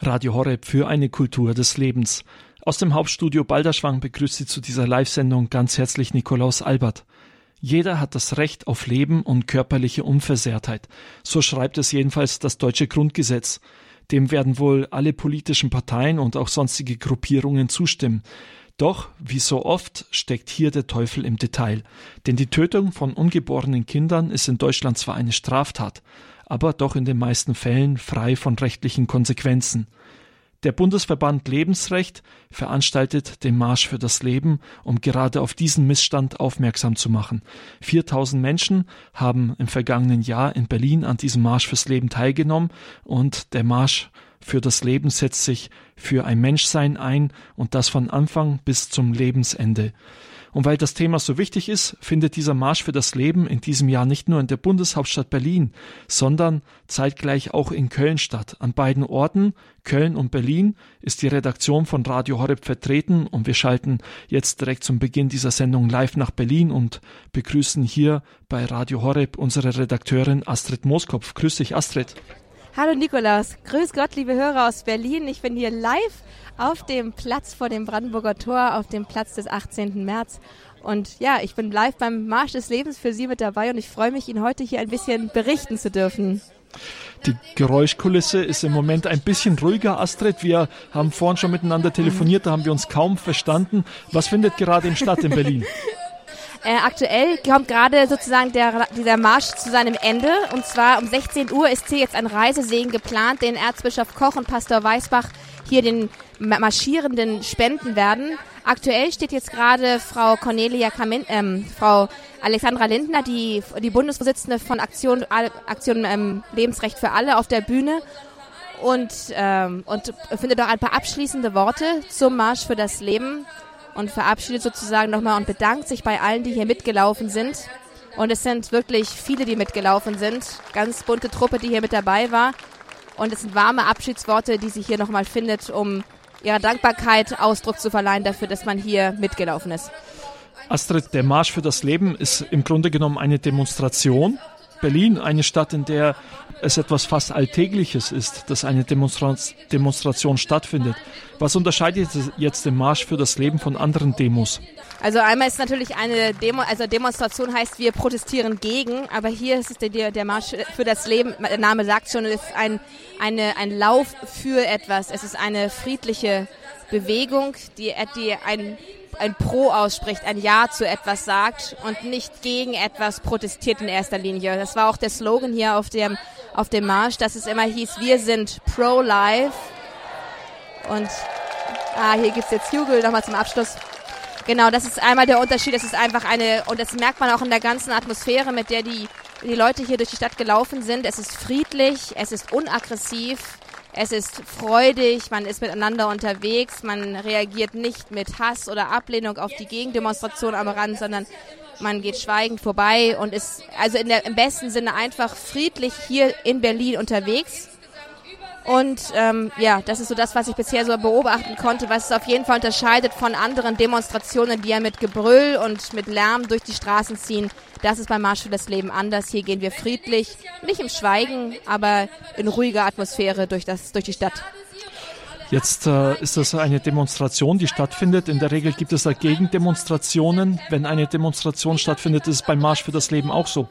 Radio Horeb für eine Kultur des Lebens. Aus dem Hauptstudio Balderschwang begrüßt Sie zu dieser Live-Sendung ganz herzlich Nikolaus Albert. Jeder hat das Recht auf Leben und körperliche Unversehrtheit. So schreibt es jedenfalls das deutsche Grundgesetz. Dem werden wohl alle politischen Parteien und auch sonstige Gruppierungen zustimmen. Doch, wie so oft, steckt hier der Teufel im Detail. Denn die Tötung von ungeborenen Kindern ist in Deutschland zwar eine Straftat, aber doch in den meisten Fällen frei von rechtlichen Konsequenzen. Der Bundesverband Lebensrecht veranstaltet den Marsch für das Leben, um gerade auf diesen Missstand aufmerksam zu machen. 4000 Menschen haben im vergangenen Jahr in Berlin an diesem Marsch fürs Leben teilgenommen und der Marsch für das Leben setzt sich für ein Menschsein ein und das von Anfang bis zum Lebensende. Und weil das Thema so wichtig ist, findet dieser Marsch für das Leben in diesem Jahr nicht nur in der Bundeshauptstadt Berlin, sondern zeitgleich auch in Köln statt. An beiden Orten, Köln und Berlin, ist die Redaktion von Radio Horeb vertreten und wir schalten jetzt direkt zum Beginn dieser Sendung live nach Berlin und begrüßen hier bei Radio Horeb unsere Redakteurin Astrid Mooskopf. Grüß dich, Astrid. Hallo Nikolaus, grüß Gott, liebe Hörer aus Berlin. Ich bin hier live auf dem Platz vor dem Brandenburger Tor, auf dem Platz des 18. März. Und ja, ich bin live beim Marsch des Lebens für Sie mit dabei und ich freue mich, Ihnen heute hier ein bisschen berichten zu dürfen. Die Geräuschkulisse ist im Moment ein bisschen ruhiger, Astrid. Wir haben vorhin schon miteinander telefoniert, da haben wir uns kaum verstanden. Was findet gerade in statt in Berlin? Äh, aktuell kommt gerade sozusagen der, dieser Marsch zu seinem Ende. Und zwar um 16 Uhr ist hier jetzt ein Reisesegen geplant, den Erzbischof Koch und Pastor Weißbach hier den Marschierenden spenden werden. Aktuell steht jetzt gerade Frau Cornelia Kamin, ähm, Frau Alexandra Lindner, die, die Bundesvorsitzende von Aktion, Aktion ähm, Lebensrecht für alle, auf der Bühne und, ähm, und findet auch ein paar abschließende Worte zum Marsch für das Leben und verabschiedet sozusagen nochmal und bedankt sich bei allen, die hier mitgelaufen sind. Und es sind wirklich viele, die mitgelaufen sind. Ganz bunte Truppe, die hier mit dabei war. Und es sind warme Abschiedsworte, die sie hier nochmal findet, um ihrer Dankbarkeit Ausdruck zu verleihen dafür, dass man hier mitgelaufen ist. Astrid, der Marsch für das Leben ist im Grunde genommen eine Demonstration. Berlin, eine Stadt, in der es etwas fast Alltägliches ist, dass eine Demonstra Demonstration stattfindet. Was unterscheidet jetzt den Marsch für das Leben von anderen Demos? Also einmal ist natürlich eine Demo, also Demonstration heißt, wir protestieren gegen, aber hier ist es der, der Marsch für das Leben, der Name sagt schon, ist ein, eine, ein Lauf für etwas. Es ist eine friedliche Bewegung, die, die ein, ein Pro ausspricht, ein Ja zu etwas sagt und nicht gegen etwas protestiert in erster Linie. Das war auch der Slogan hier auf dem, auf dem Marsch, dass es immer hieß, wir sind pro-life. Und ah, hier gibt's jetzt Jubel nochmal zum Abschluss. Genau, das ist einmal der Unterschied. Es ist einfach eine, und das merkt man auch in der ganzen Atmosphäre, mit der die, die Leute hier durch die Stadt gelaufen sind. Es ist friedlich, es ist unaggressiv, es ist freudig, man ist miteinander unterwegs, man reagiert nicht mit Hass oder Ablehnung auf die Gegendemonstration am Rand, sondern man geht schweigend vorbei und ist also der, im besten Sinne einfach friedlich hier in Berlin unterwegs. Und ähm, ja, das ist so das, was ich bisher so beobachten konnte, was es auf jeden Fall unterscheidet von anderen Demonstrationen, die ja mit Gebrüll und mit Lärm durch die Straßen ziehen. Das ist beim Marsch für das Leben anders. Hier gehen wir friedlich, nicht im Schweigen, aber in ruhiger Atmosphäre durch, das, durch die Stadt. Jetzt äh, ist das eine Demonstration, die stattfindet. In der Regel gibt es da Gegendemonstrationen. Wenn eine Demonstration stattfindet, ist es beim Marsch für das Leben auch so.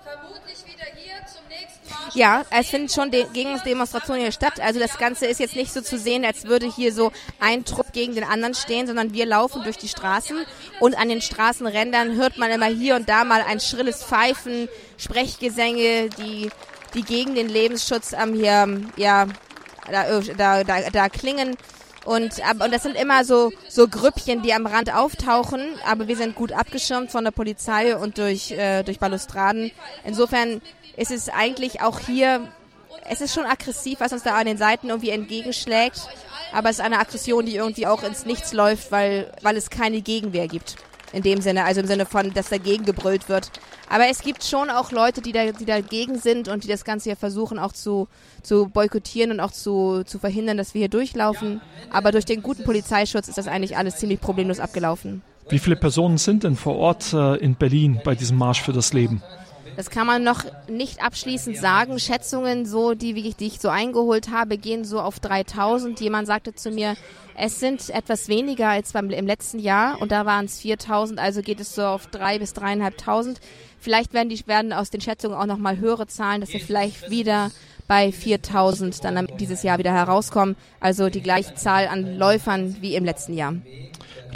Ja, es finden schon De Gegendemonstrationen hier statt. Also das Ganze ist jetzt nicht so zu sehen, als würde hier so ein Trupp gegen den anderen stehen, sondern wir laufen durch die Straßen und an den Straßenrändern hört man immer hier und da mal ein schrilles Pfeifen, Sprechgesänge, die, die gegen den Lebensschutz am hier, ja, da, da, da, da klingen. Und, und das sind immer so, so Grüppchen, die am Rand auftauchen, aber wir sind gut abgeschirmt von der Polizei und durch, äh, durch Balustraden. Insofern ist es eigentlich auch hier, es ist schon aggressiv, was uns da an den Seiten irgendwie entgegenschlägt, aber es ist eine Aggression, die irgendwie auch ins Nichts läuft, weil, weil es keine Gegenwehr gibt. In dem Sinne, also im Sinne von, dass dagegen gebrüllt wird. Aber es gibt schon auch Leute, die, da, die dagegen sind und die das Ganze hier versuchen auch zu, zu boykottieren und auch zu, zu verhindern, dass wir hier durchlaufen. Aber durch den guten Polizeischutz ist das eigentlich alles ziemlich problemlos abgelaufen. Wie viele Personen sind denn vor Ort äh, in Berlin bei diesem Marsch für das Leben? Das kann man noch nicht abschließend sagen. Schätzungen, so die, die ich so eingeholt habe, gehen so auf 3000. Jemand sagte zu mir, es sind etwas weniger als beim, im letzten Jahr und da waren es 4000, also geht es so auf drei bis dreieinhalbtausend. Vielleicht werden die werden aus den Schätzungen auch noch mal höhere Zahlen, dass wir vielleicht wieder bei 4000 dann dieses Jahr wieder herauskommen. Also die gleiche Zahl an Läufern wie im letzten Jahr.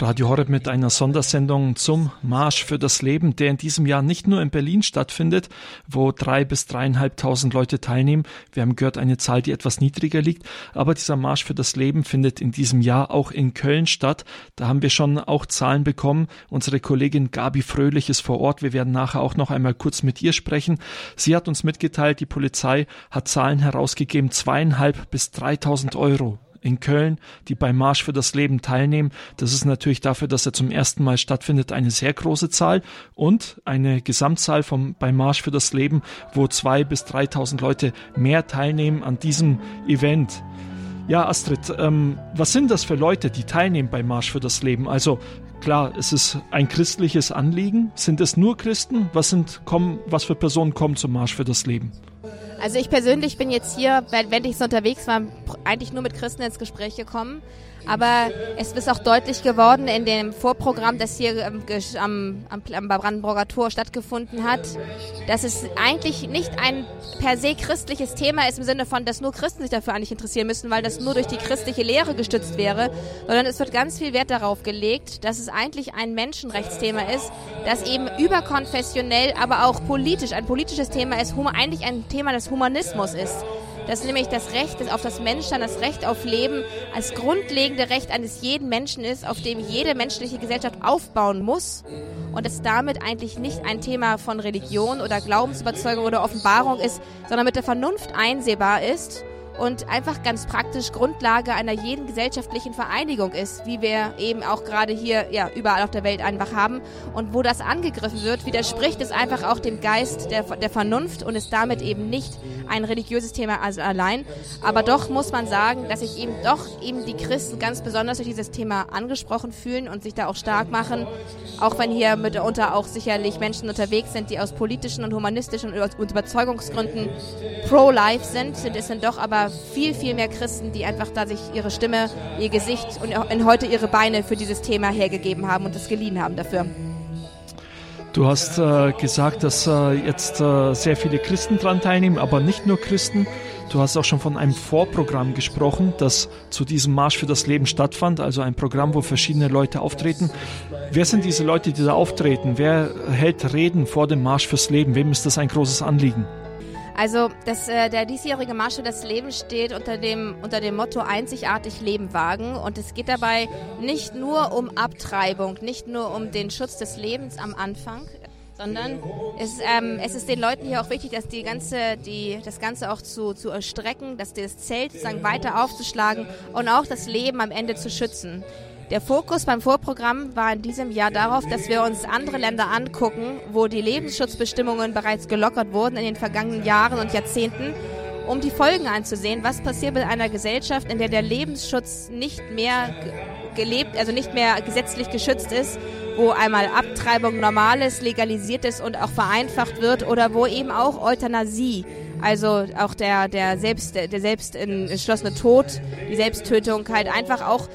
Radio Horeb mit einer Sondersendung zum Marsch für das Leben, der in diesem Jahr nicht nur in Berlin stattfindet, wo drei bis dreieinhalbtausend Leute teilnehmen. Wir haben gehört, eine Zahl, die etwas niedriger liegt. Aber dieser Marsch für das Leben findet in diesem Jahr auch in Köln statt. Da haben wir schon auch Zahlen bekommen. Unsere Kollegin Gabi Fröhlich ist vor Ort. Wir werden nachher auch noch einmal kurz mit ihr sprechen. Sie hat uns mitgeteilt, die Polizei hat Zahlen herausgegeben, zweieinhalb bis dreitausend Euro in Köln, die beim Marsch für das Leben teilnehmen. Das ist natürlich dafür, dass er zum ersten Mal stattfindet, eine sehr große Zahl und eine Gesamtzahl vom beim Marsch für das Leben, wo zwei bis dreitausend Leute mehr teilnehmen an diesem Event. Ja, Astrid, ähm, was sind das für Leute, die teilnehmen beim Marsch für das Leben? Also klar, es ist ein christliches Anliegen. Sind es nur Christen? Was sind kommen, was für Personen kommen zum Marsch für das Leben? Also ich persönlich bin jetzt hier, wenn ich so unterwegs war, eigentlich nur mit Christen ins Gespräch gekommen. Aber es ist auch deutlich geworden in dem Vorprogramm, das hier am, am, am Brandenburger Tor stattgefunden hat, dass es eigentlich nicht ein per se christliches Thema ist im Sinne von, dass nur Christen sich dafür eigentlich interessieren müssen, weil das nur durch die christliche Lehre gestützt wäre, sondern es wird ganz viel Wert darauf gelegt, dass es eigentlich ein Menschenrechtsthema ist, das eben überkonfessionell, aber auch politisch, ein politisches Thema ist, eigentlich ein Thema des Humanismus ist dass nämlich das Recht auf das Menschsein, das Recht auf Leben als grundlegende Recht eines jeden Menschen ist, auf dem jede menschliche Gesellschaft aufbauen muss. Und es damit eigentlich nicht ein Thema von Religion oder Glaubensüberzeugung oder Offenbarung ist, sondern mit der Vernunft einsehbar ist und einfach ganz praktisch Grundlage einer jeden gesellschaftlichen Vereinigung ist, wie wir eben auch gerade hier ja überall auf der Welt einfach haben. Und wo das angegriffen wird, widerspricht es einfach auch dem Geist der, der Vernunft und ist damit eben nicht ein religiöses Thema also allein, aber doch muss man sagen, dass sich eben doch eben die Christen ganz besonders durch dieses Thema angesprochen fühlen und sich da auch stark machen, auch wenn hier mitunter auch sicherlich Menschen unterwegs sind, die aus politischen und humanistischen und Überzeugungsgründen pro-life sind, sind es sind doch aber viel, viel mehr Christen, die einfach da sich ihre Stimme, ihr Gesicht und heute ihre Beine für dieses Thema hergegeben haben und es geliehen haben dafür. Du hast äh, gesagt, dass äh, jetzt äh, sehr viele Christen dran teilnehmen, aber nicht nur Christen. Du hast auch schon von einem Vorprogramm gesprochen, das zu diesem Marsch für das Leben stattfand, also ein Programm, wo verschiedene Leute auftreten. Wer sind diese Leute, die da auftreten? Wer hält Reden vor dem Marsch fürs Leben? Wem ist das ein großes Anliegen? Also das, äh, der diesjährige Marsch für das Leben steht unter dem, unter dem Motto einzigartig Leben wagen und es geht dabei nicht nur um Abtreibung, nicht nur um den Schutz des Lebens am Anfang, sondern es, ähm, es ist den Leuten hier auch wichtig, dass die ganze, die, das Ganze auch zu, zu erstrecken, dass das Zelt sozusagen weiter aufzuschlagen und auch das Leben am Ende zu schützen. Der Fokus beim Vorprogramm war in diesem Jahr darauf, dass wir uns andere Länder angucken, wo die Lebensschutzbestimmungen bereits gelockert wurden in den vergangenen Jahren und Jahrzehnten, um die Folgen anzusehen. Was passiert mit einer Gesellschaft, in der der Lebensschutz nicht mehr gelebt, also nicht mehr gesetzlich geschützt ist, wo einmal Abtreibung normal ist, legalisiert ist und auch vereinfacht wird oder wo eben auch Euthanasie also auch der, der selbst, der selbst entschlossene Tod, die Selbsttötung halt einfach auch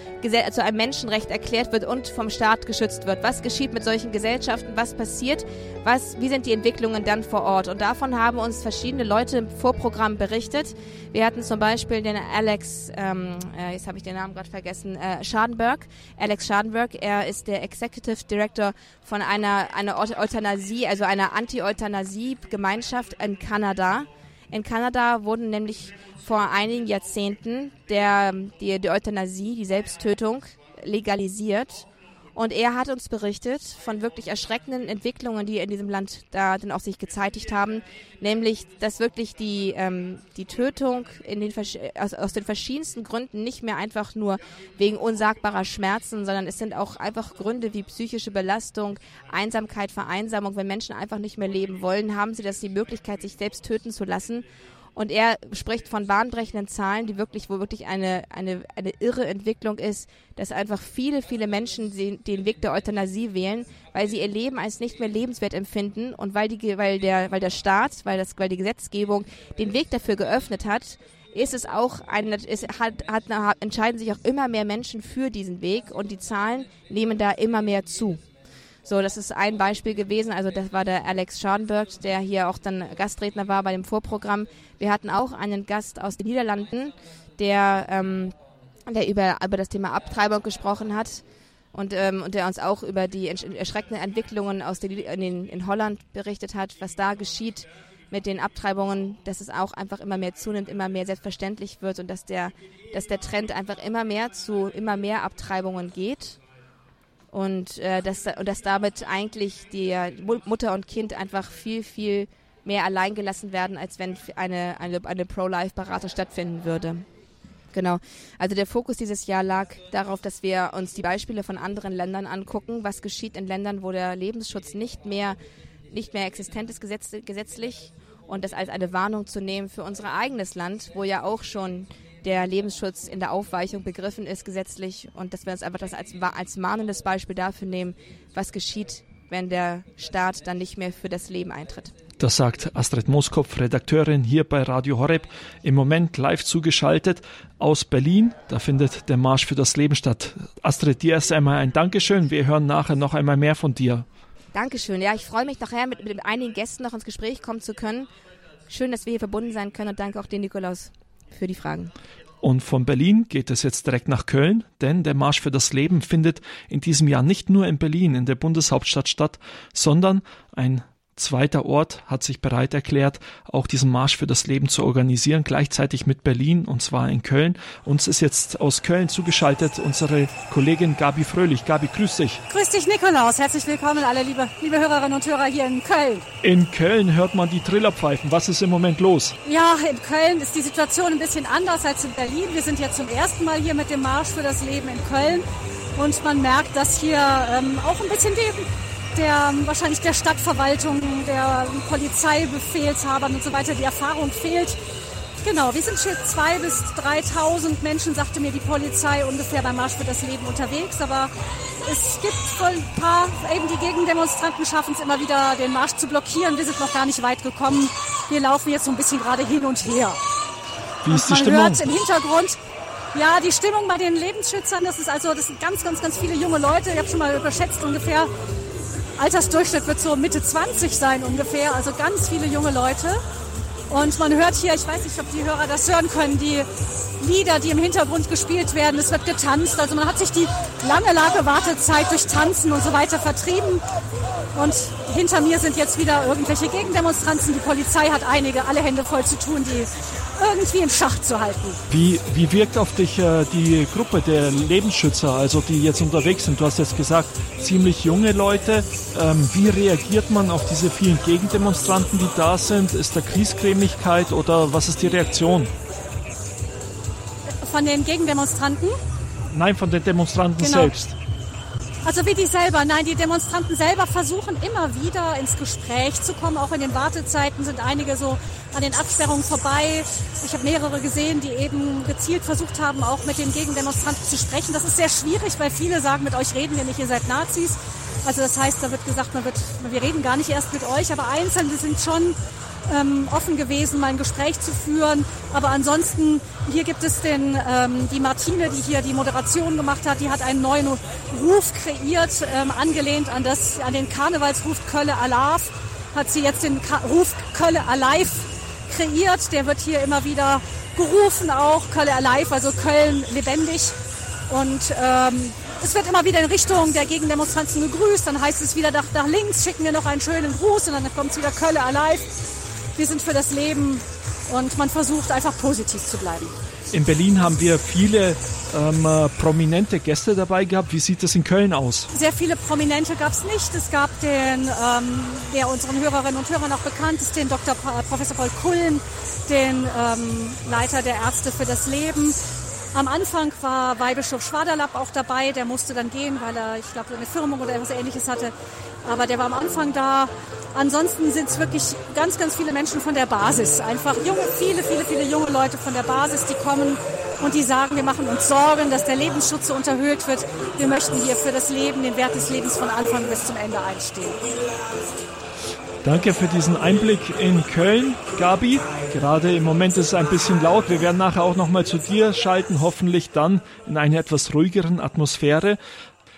zu einem Menschenrecht erklärt wird und vom Staat geschützt wird. Was geschieht mit solchen Gesellschaften? Was passiert? Was, wie sind die Entwicklungen dann vor Ort? Und davon haben uns verschiedene Leute im Vorprogramm berichtet. Wir hatten zum Beispiel den Alex, ähm, äh, jetzt habe ich den Namen gerade vergessen, äh, Schadenberg. Alex Schadenberg, er ist der Executive Director von einer, einer Euthanasie, also einer Anti-Euthanasie-Gemeinschaft in Kanada. In Kanada wurden nämlich vor einigen Jahrzehnten der, die, die Euthanasie, die Selbsttötung legalisiert. Und er hat uns berichtet von wirklich erschreckenden Entwicklungen, die in diesem Land da dann auch sich gezeitigt haben, nämlich, dass wirklich die, ähm, die Tötung in den, aus, aus den verschiedensten Gründen nicht mehr einfach nur wegen unsagbarer Schmerzen, sondern es sind auch einfach Gründe wie psychische Belastung, Einsamkeit, Vereinsamung. Wenn Menschen einfach nicht mehr leben wollen, haben sie das die Möglichkeit, sich selbst töten zu lassen. Und er spricht von bahnbrechenden Zahlen, die wirklich, wo wirklich eine, eine, eine irre Entwicklung ist, dass einfach viele, viele Menschen den, Weg der Euthanasie wählen, weil sie ihr Leben als nicht mehr lebenswert empfinden und weil die, weil der, weil der Staat, weil das, weil die Gesetzgebung den Weg dafür geöffnet hat, ist es auch ein, es hat, hat, entscheiden sich auch immer mehr Menschen für diesen Weg und die Zahlen nehmen da immer mehr zu. So, das ist ein Beispiel gewesen. Also das war der Alex Schadenberg, der hier auch dann Gastredner war bei dem Vorprogramm. Wir hatten auch einen Gast aus den Niederlanden, der, ähm, der über, über das Thema Abtreibung gesprochen hat und, ähm, und der uns auch über die erschreckenden Entwicklungen aus den, in, in Holland berichtet hat, was da geschieht mit den Abtreibungen, dass es auch einfach immer mehr zunimmt, immer mehr selbstverständlich wird und dass der, dass der Trend einfach immer mehr zu immer mehr Abtreibungen geht und, äh, dass, und dass damit eigentlich die Mutter und Kind einfach viel, viel mehr allein gelassen werden, als wenn eine, eine, eine Pro-Life-Beratung stattfinden würde. Genau. Also der Fokus dieses Jahr lag darauf, dass wir uns die Beispiele von anderen Ländern angucken, was geschieht in Ländern, wo der Lebensschutz nicht mehr, nicht mehr existent ist gesetz, gesetzlich und das als eine Warnung zu nehmen für unser eigenes Land, wo ja auch schon der Lebensschutz in der Aufweichung begriffen ist gesetzlich und dass wir uns einfach das als, als mahnendes Beispiel dafür nehmen, was geschieht, wenn der Staat dann nicht mehr für das Leben eintritt. Das sagt Astrid Moskopf, Redakteurin hier bei Radio Horeb, im Moment live zugeschaltet aus Berlin. Da findet der Marsch für das Leben statt. Astrid, dir erst einmal ein Dankeschön. Wir hören nachher noch einmal mehr von dir. Dankeschön. Ja, ich freue mich nachher mit, mit einigen Gästen noch ins Gespräch kommen zu können. Schön, dass wir hier verbunden sein können und danke auch dir, Nikolaus für die Fragen. Und von Berlin geht es jetzt direkt nach Köln, denn der Marsch für das Leben findet in diesem Jahr nicht nur in Berlin, in der Bundeshauptstadt statt, sondern ein zweiter Ort hat sich bereit erklärt, auch diesen Marsch für das Leben zu organisieren, gleichzeitig mit Berlin und zwar in Köln. Uns ist jetzt aus Köln zugeschaltet unsere Kollegin Gabi Fröhlich. Gabi, grüß dich. Grüß dich, Nikolaus. Herzlich willkommen alle liebe, liebe Hörerinnen und Hörer hier in Köln. In Köln hört man die Trillerpfeifen. Was ist im Moment los? Ja, in Köln ist die Situation ein bisschen anders als in Berlin. Wir sind ja zum ersten Mal hier mit dem Marsch für das Leben in Köln. Und man merkt, dass hier ähm, auch ein bisschen die der wahrscheinlich der Stadtverwaltung, der Polizeibefehlshabern und so weiter die Erfahrung fehlt. Genau, wir sind hier zwei bis 3.000 Menschen, sagte mir die Polizei, ungefähr beim Marsch für das Leben unterwegs. Aber es gibt ein paar, eben die Gegendemonstranten schaffen es immer wieder, den Marsch zu blockieren. Wir sind noch gar nicht weit gekommen. Wir laufen jetzt so ein bisschen gerade hin und her. Wie ist und die Stimmung? hört im Hintergrund, ja, die Stimmung bei den Lebensschützern, das ist also, das sind ganz, ganz, ganz viele junge Leute. Ich habe schon mal überschätzt, ungefähr Altersdurchschnitt wird so Mitte 20 sein ungefähr, also ganz viele junge Leute. Und man hört hier, ich weiß nicht, ob die Hörer das hören können, die Lieder, die im Hintergrund gespielt werden. Es wird getanzt. Also man hat sich die lange, lange Wartezeit durch Tanzen und so weiter vertrieben. Und hinter mir sind jetzt wieder irgendwelche Gegendemonstranten. Die Polizei hat einige, alle Hände voll zu tun, die irgendwie im Schach zu halten. Wie, wie wirkt auf dich äh, die Gruppe der Lebensschützer, also die jetzt unterwegs sind? Du hast jetzt gesagt, ziemlich junge Leute. Ähm, wie reagiert man auf diese vielen Gegendemonstranten, die da sind? Ist da Kriescremigkeit oder was ist die Reaktion? Von den Gegendemonstranten? Nein, von den Demonstranten genau. selbst. Also wie die selber, nein, die Demonstranten selber versuchen immer wieder ins Gespräch zu kommen. Auch in den Wartezeiten sind einige so an den Absperrungen vorbei. Ich habe mehrere gesehen, die eben gezielt versucht haben, auch mit den Gegendemonstranten zu sprechen. Das ist sehr schwierig, weil viele sagen, mit euch reden wir nicht, ihr seid Nazis. Also das heißt, da wird gesagt, man wird, wir reden gar nicht erst mit euch, aber Einzelne sind schon ähm, offen gewesen, mal ein Gespräch zu führen. Aber ansonsten, hier gibt es den, ähm, die Martine, die hier die Moderation gemacht hat, die hat einen neuen Ruf kreiert, ähm, angelehnt an, das, an den Karnevalsruf Kölle Alaf, hat sie jetzt den Ka Ruf Kölle Alive kreiert. Der wird hier immer wieder gerufen auch, Kölle Alive, also Köln lebendig. Und ähm, es wird immer wieder in Richtung der Gegendemonstranten gegrüßt, dann heißt es wieder nach, nach links, schicken wir noch einen schönen Gruß und dann kommt es wieder Kölle Alive wir sind für das Leben und man versucht einfach positiv zu bleiben. In Berlin haben wir viele ähm, äh, prominente Gäste dabei gehabt. Wie sieht das in Köln aus? Sehr viele Prominente gab es nicht. Es gab den, ähm, der unseren Hörerinnen und Hörern auch bekannt ist, den Dr. Pa Professor Paul Kullen, den ähm, Leiter der Ärzte für das Leben. Am Anfang war Weihbischof Schwaderlapp auch dabei, der musste dann gehen, weil er, ich glaube, eine Firmung oder etwas ähnliches hatte. Aber der war am Anfang da. Ansonsten sind es wirklich ganz, ganz viele Menschen von der Basis. Einfach junge, viele, viele, viele junge Leute von der Basis, die kommen und die sagen, wir machen uns Sorgen, dass der Lebensschutz so unterhöht wird. Wir möchten hier für das Leben, den Wert des Lebens von Anfang bis zum Ende einstehen. Danke für diesen Einblick in Köln, Gabi. Gerade im Moment ist es ein bisschen laut. Wir werden nachher auch nochmal zu dir schalten, hoffentlich dann in einer etwas ruhigeren Atmosphäre.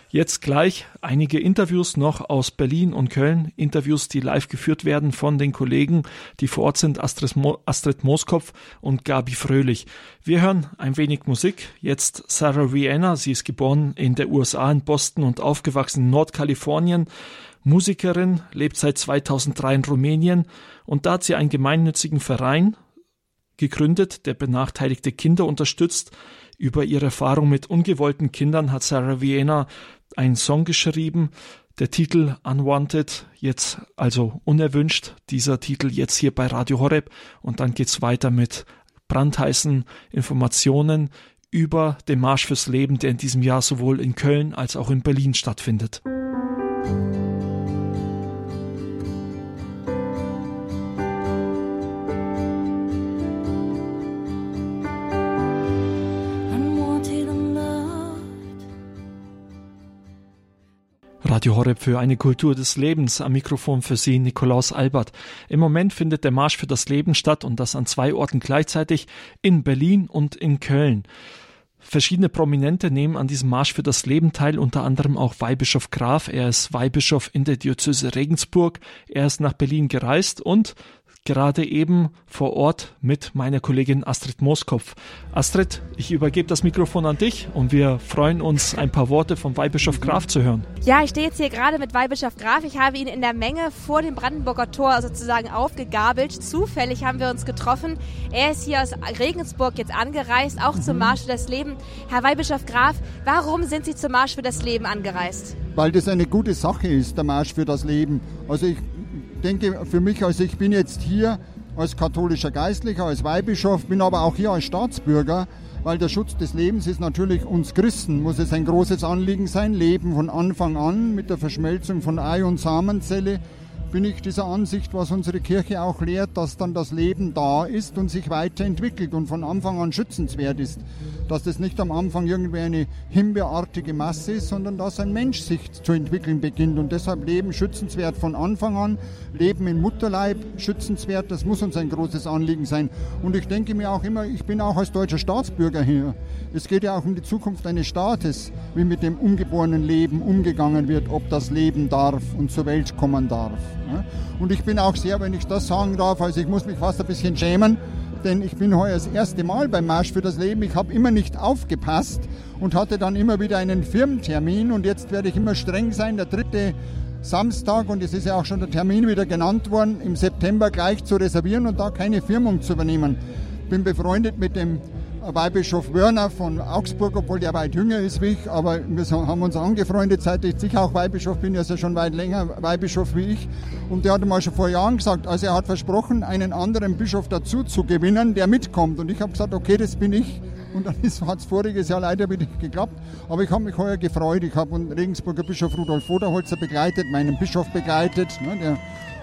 Jetzt gleich einige Interviews noch aus Berlin und Köln. Interviews, die live geführt werden von den Kollegen, die vor Ort sind, Astrid, Mo Astrid Moskopf und Gabi Fröhlich. Wir hören ein wenig Musik. Jetzt Sarah Rihanna. Sie ist geboren in der USA in Boston und aufgewachsen in Nordkalifornien. Musikerin, lebt seit 2003 in Rumänien und da hat sie einen gemeinnützigen Verein gegründet, der benachteiligte Kinder unterstützt. Über ihre Erfahrung mit ungewollten Kindern hat Sarah Vienna einen Song geschrieben. Der Titel Unwanted, jetzt also unerwünscht, dieser Titel jetzt hier bei Radio Horeb und dann geht's weiter mit brandheißen Informationen über den Marsch fürs Leben, der in diesem Jahr sowohl in Köln als auch in Berlin stattfindet. Radio Horeb für eine Kultur des Lebens. Am Mikrofon für Sie Nikolaus Albert. Im Moment findet der Marsch für das Leben statt und das an zwei Orten gleichzeitig in Berlin und in Köln. Verschiedene Prominente nehmen an diesem Marsch für das Leben teil, unter anderem auch Weihbischof Graf. Er ist Weihbischof in der Diözese Regensburg. Er ist nach Berlin gereist und gerade eben vor Ort mit meiner Kollegin Astrid Moskopf. Astrid, ich übergebe das Mikrofon an dich und wir freuen uns, ein paar Worte vom Weihbischof Graf zu hören. Ja, ich stehe jetzt hier gerade mit Weihbischof Graf. Ich habe ihn in der Menge vor dem Brandenburger Tor sozusagen aufgegabelt. Zufällig haben wir uns getroffen. Er ist hier aus Regensburg jetzt angereist, auch mhm. zum Marsch für das Leben. Herr Weihbischof Graf, warum sind Sie zum Marsch für das Leben angereist? Weil das eine gute Sache ist, der Marsch für das Leben. Also ich denke für mich, also ich bin jetzt hier als katholischer Geistlicher, als Weihbischof, bin aber auch hier als Staatsbürger, weil der Schutz des Lebens ist natürlich uns Christen, muss es ein großes Anliegen sein. Leben von Anfang an mit der Verschmelzung von Ei- und Samenzelle bin ich dieser Ansicht, was unsere Kirche auch lehrt, dass dann das Leben da ist und sich weiterentwickelt und von Anfang an schützenswert ist. Dass das nicht am Anfang irgendwie eine himbeerartige Masse ist, sondern dass ein Mensch sich zu entwickeln beginnt. Und deshalb Leben schützenswert von Anfang an, Leben im Mutterleib schützenswert, das muss uns ein großes Anliegen sein. Und ich denke mir auch immer, ich bin auch als deutscher Staatsbürger hier. Es geht ja auch um die Zukunft eines Staates, wie mit dem ungeborenen Leben umgegangen wird, ob das leben darf und zur Welt kommen darf. Und ich bin auch sehr, wenn ich das sagen darf, also ich muss mich fast ein bisschen schämen, denn ich bin heuer das erste Mal beim Marsch für das Leben. Ich habe immer nicht aufgepasst und hatte dann immer wieder einen Firmentermin und jetzt werde ich immer streng sein, der dritte Samstag und es ist ja auch schon der Termin wieder genannt worden, im September gleich zu reservieren und da keine Firmung zu übernehmen. Ich bin befreundet mit dem Weihbischof Wörner von Augsburg, obwohl der weit jünger ist wie ich, aber wir haben uns angefreundet, seit ich auch Weihbischof bin, er ist ja schon weit länger Weihbischof wie ich. Und der hat mal schon vor Jahren gesagt, also er hat versprochen, einen anderen Bischof dazu zu gewinnen, der mitkommt. Und ich habe gesagt, okay, das bin ich. Und dann hat es voriges Jahr leider wieder geklappt. Aber ich habe mich heuer gefreut. Ich habe Regensburger Bischof Rudolf Voderholzer begleitet, meinen Bischof begleitet. Ne, der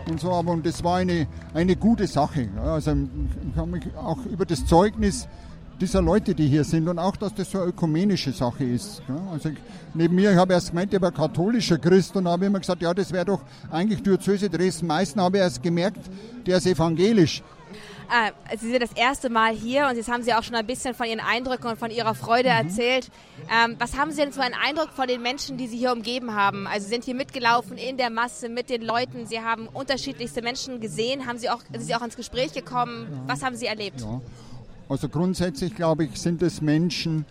und so, aber und das war eine, eine gute Sache. Also ich habe mich auch über das Zeugnis dieser Leute, die hier sind und auch, dass das so eine ökumenische Sache ist. Also ich, neben mir, ich habe erst gemeint, ich war katholischer Christ und habe immer gesagt, ja, das wäre doch eigentlich Diözese Dresden-Meißen, habe ich erst gemerkt, der ist evangelisch. Ah, Sie sind das erste Mal hier und jetzt haben Sie auch schon ein bisschen von Ihren Eindrücken und von Ihrer Freude mhm. erzählt. Ähm, was haben Sie denn für einen Eindruck von den Sie hier umgeben haben? Also Sie sind hier mitgelaufen in der Masse mit den Leuten. Sie haben unterschiedlichste Menschen gesehen. Haben Sie auch, sind Sie auch ins Gespräch gekommen? Ja. Was haben Sie erlebt? Ja. Also grundsätzlich glaube ich, sind es Menschen,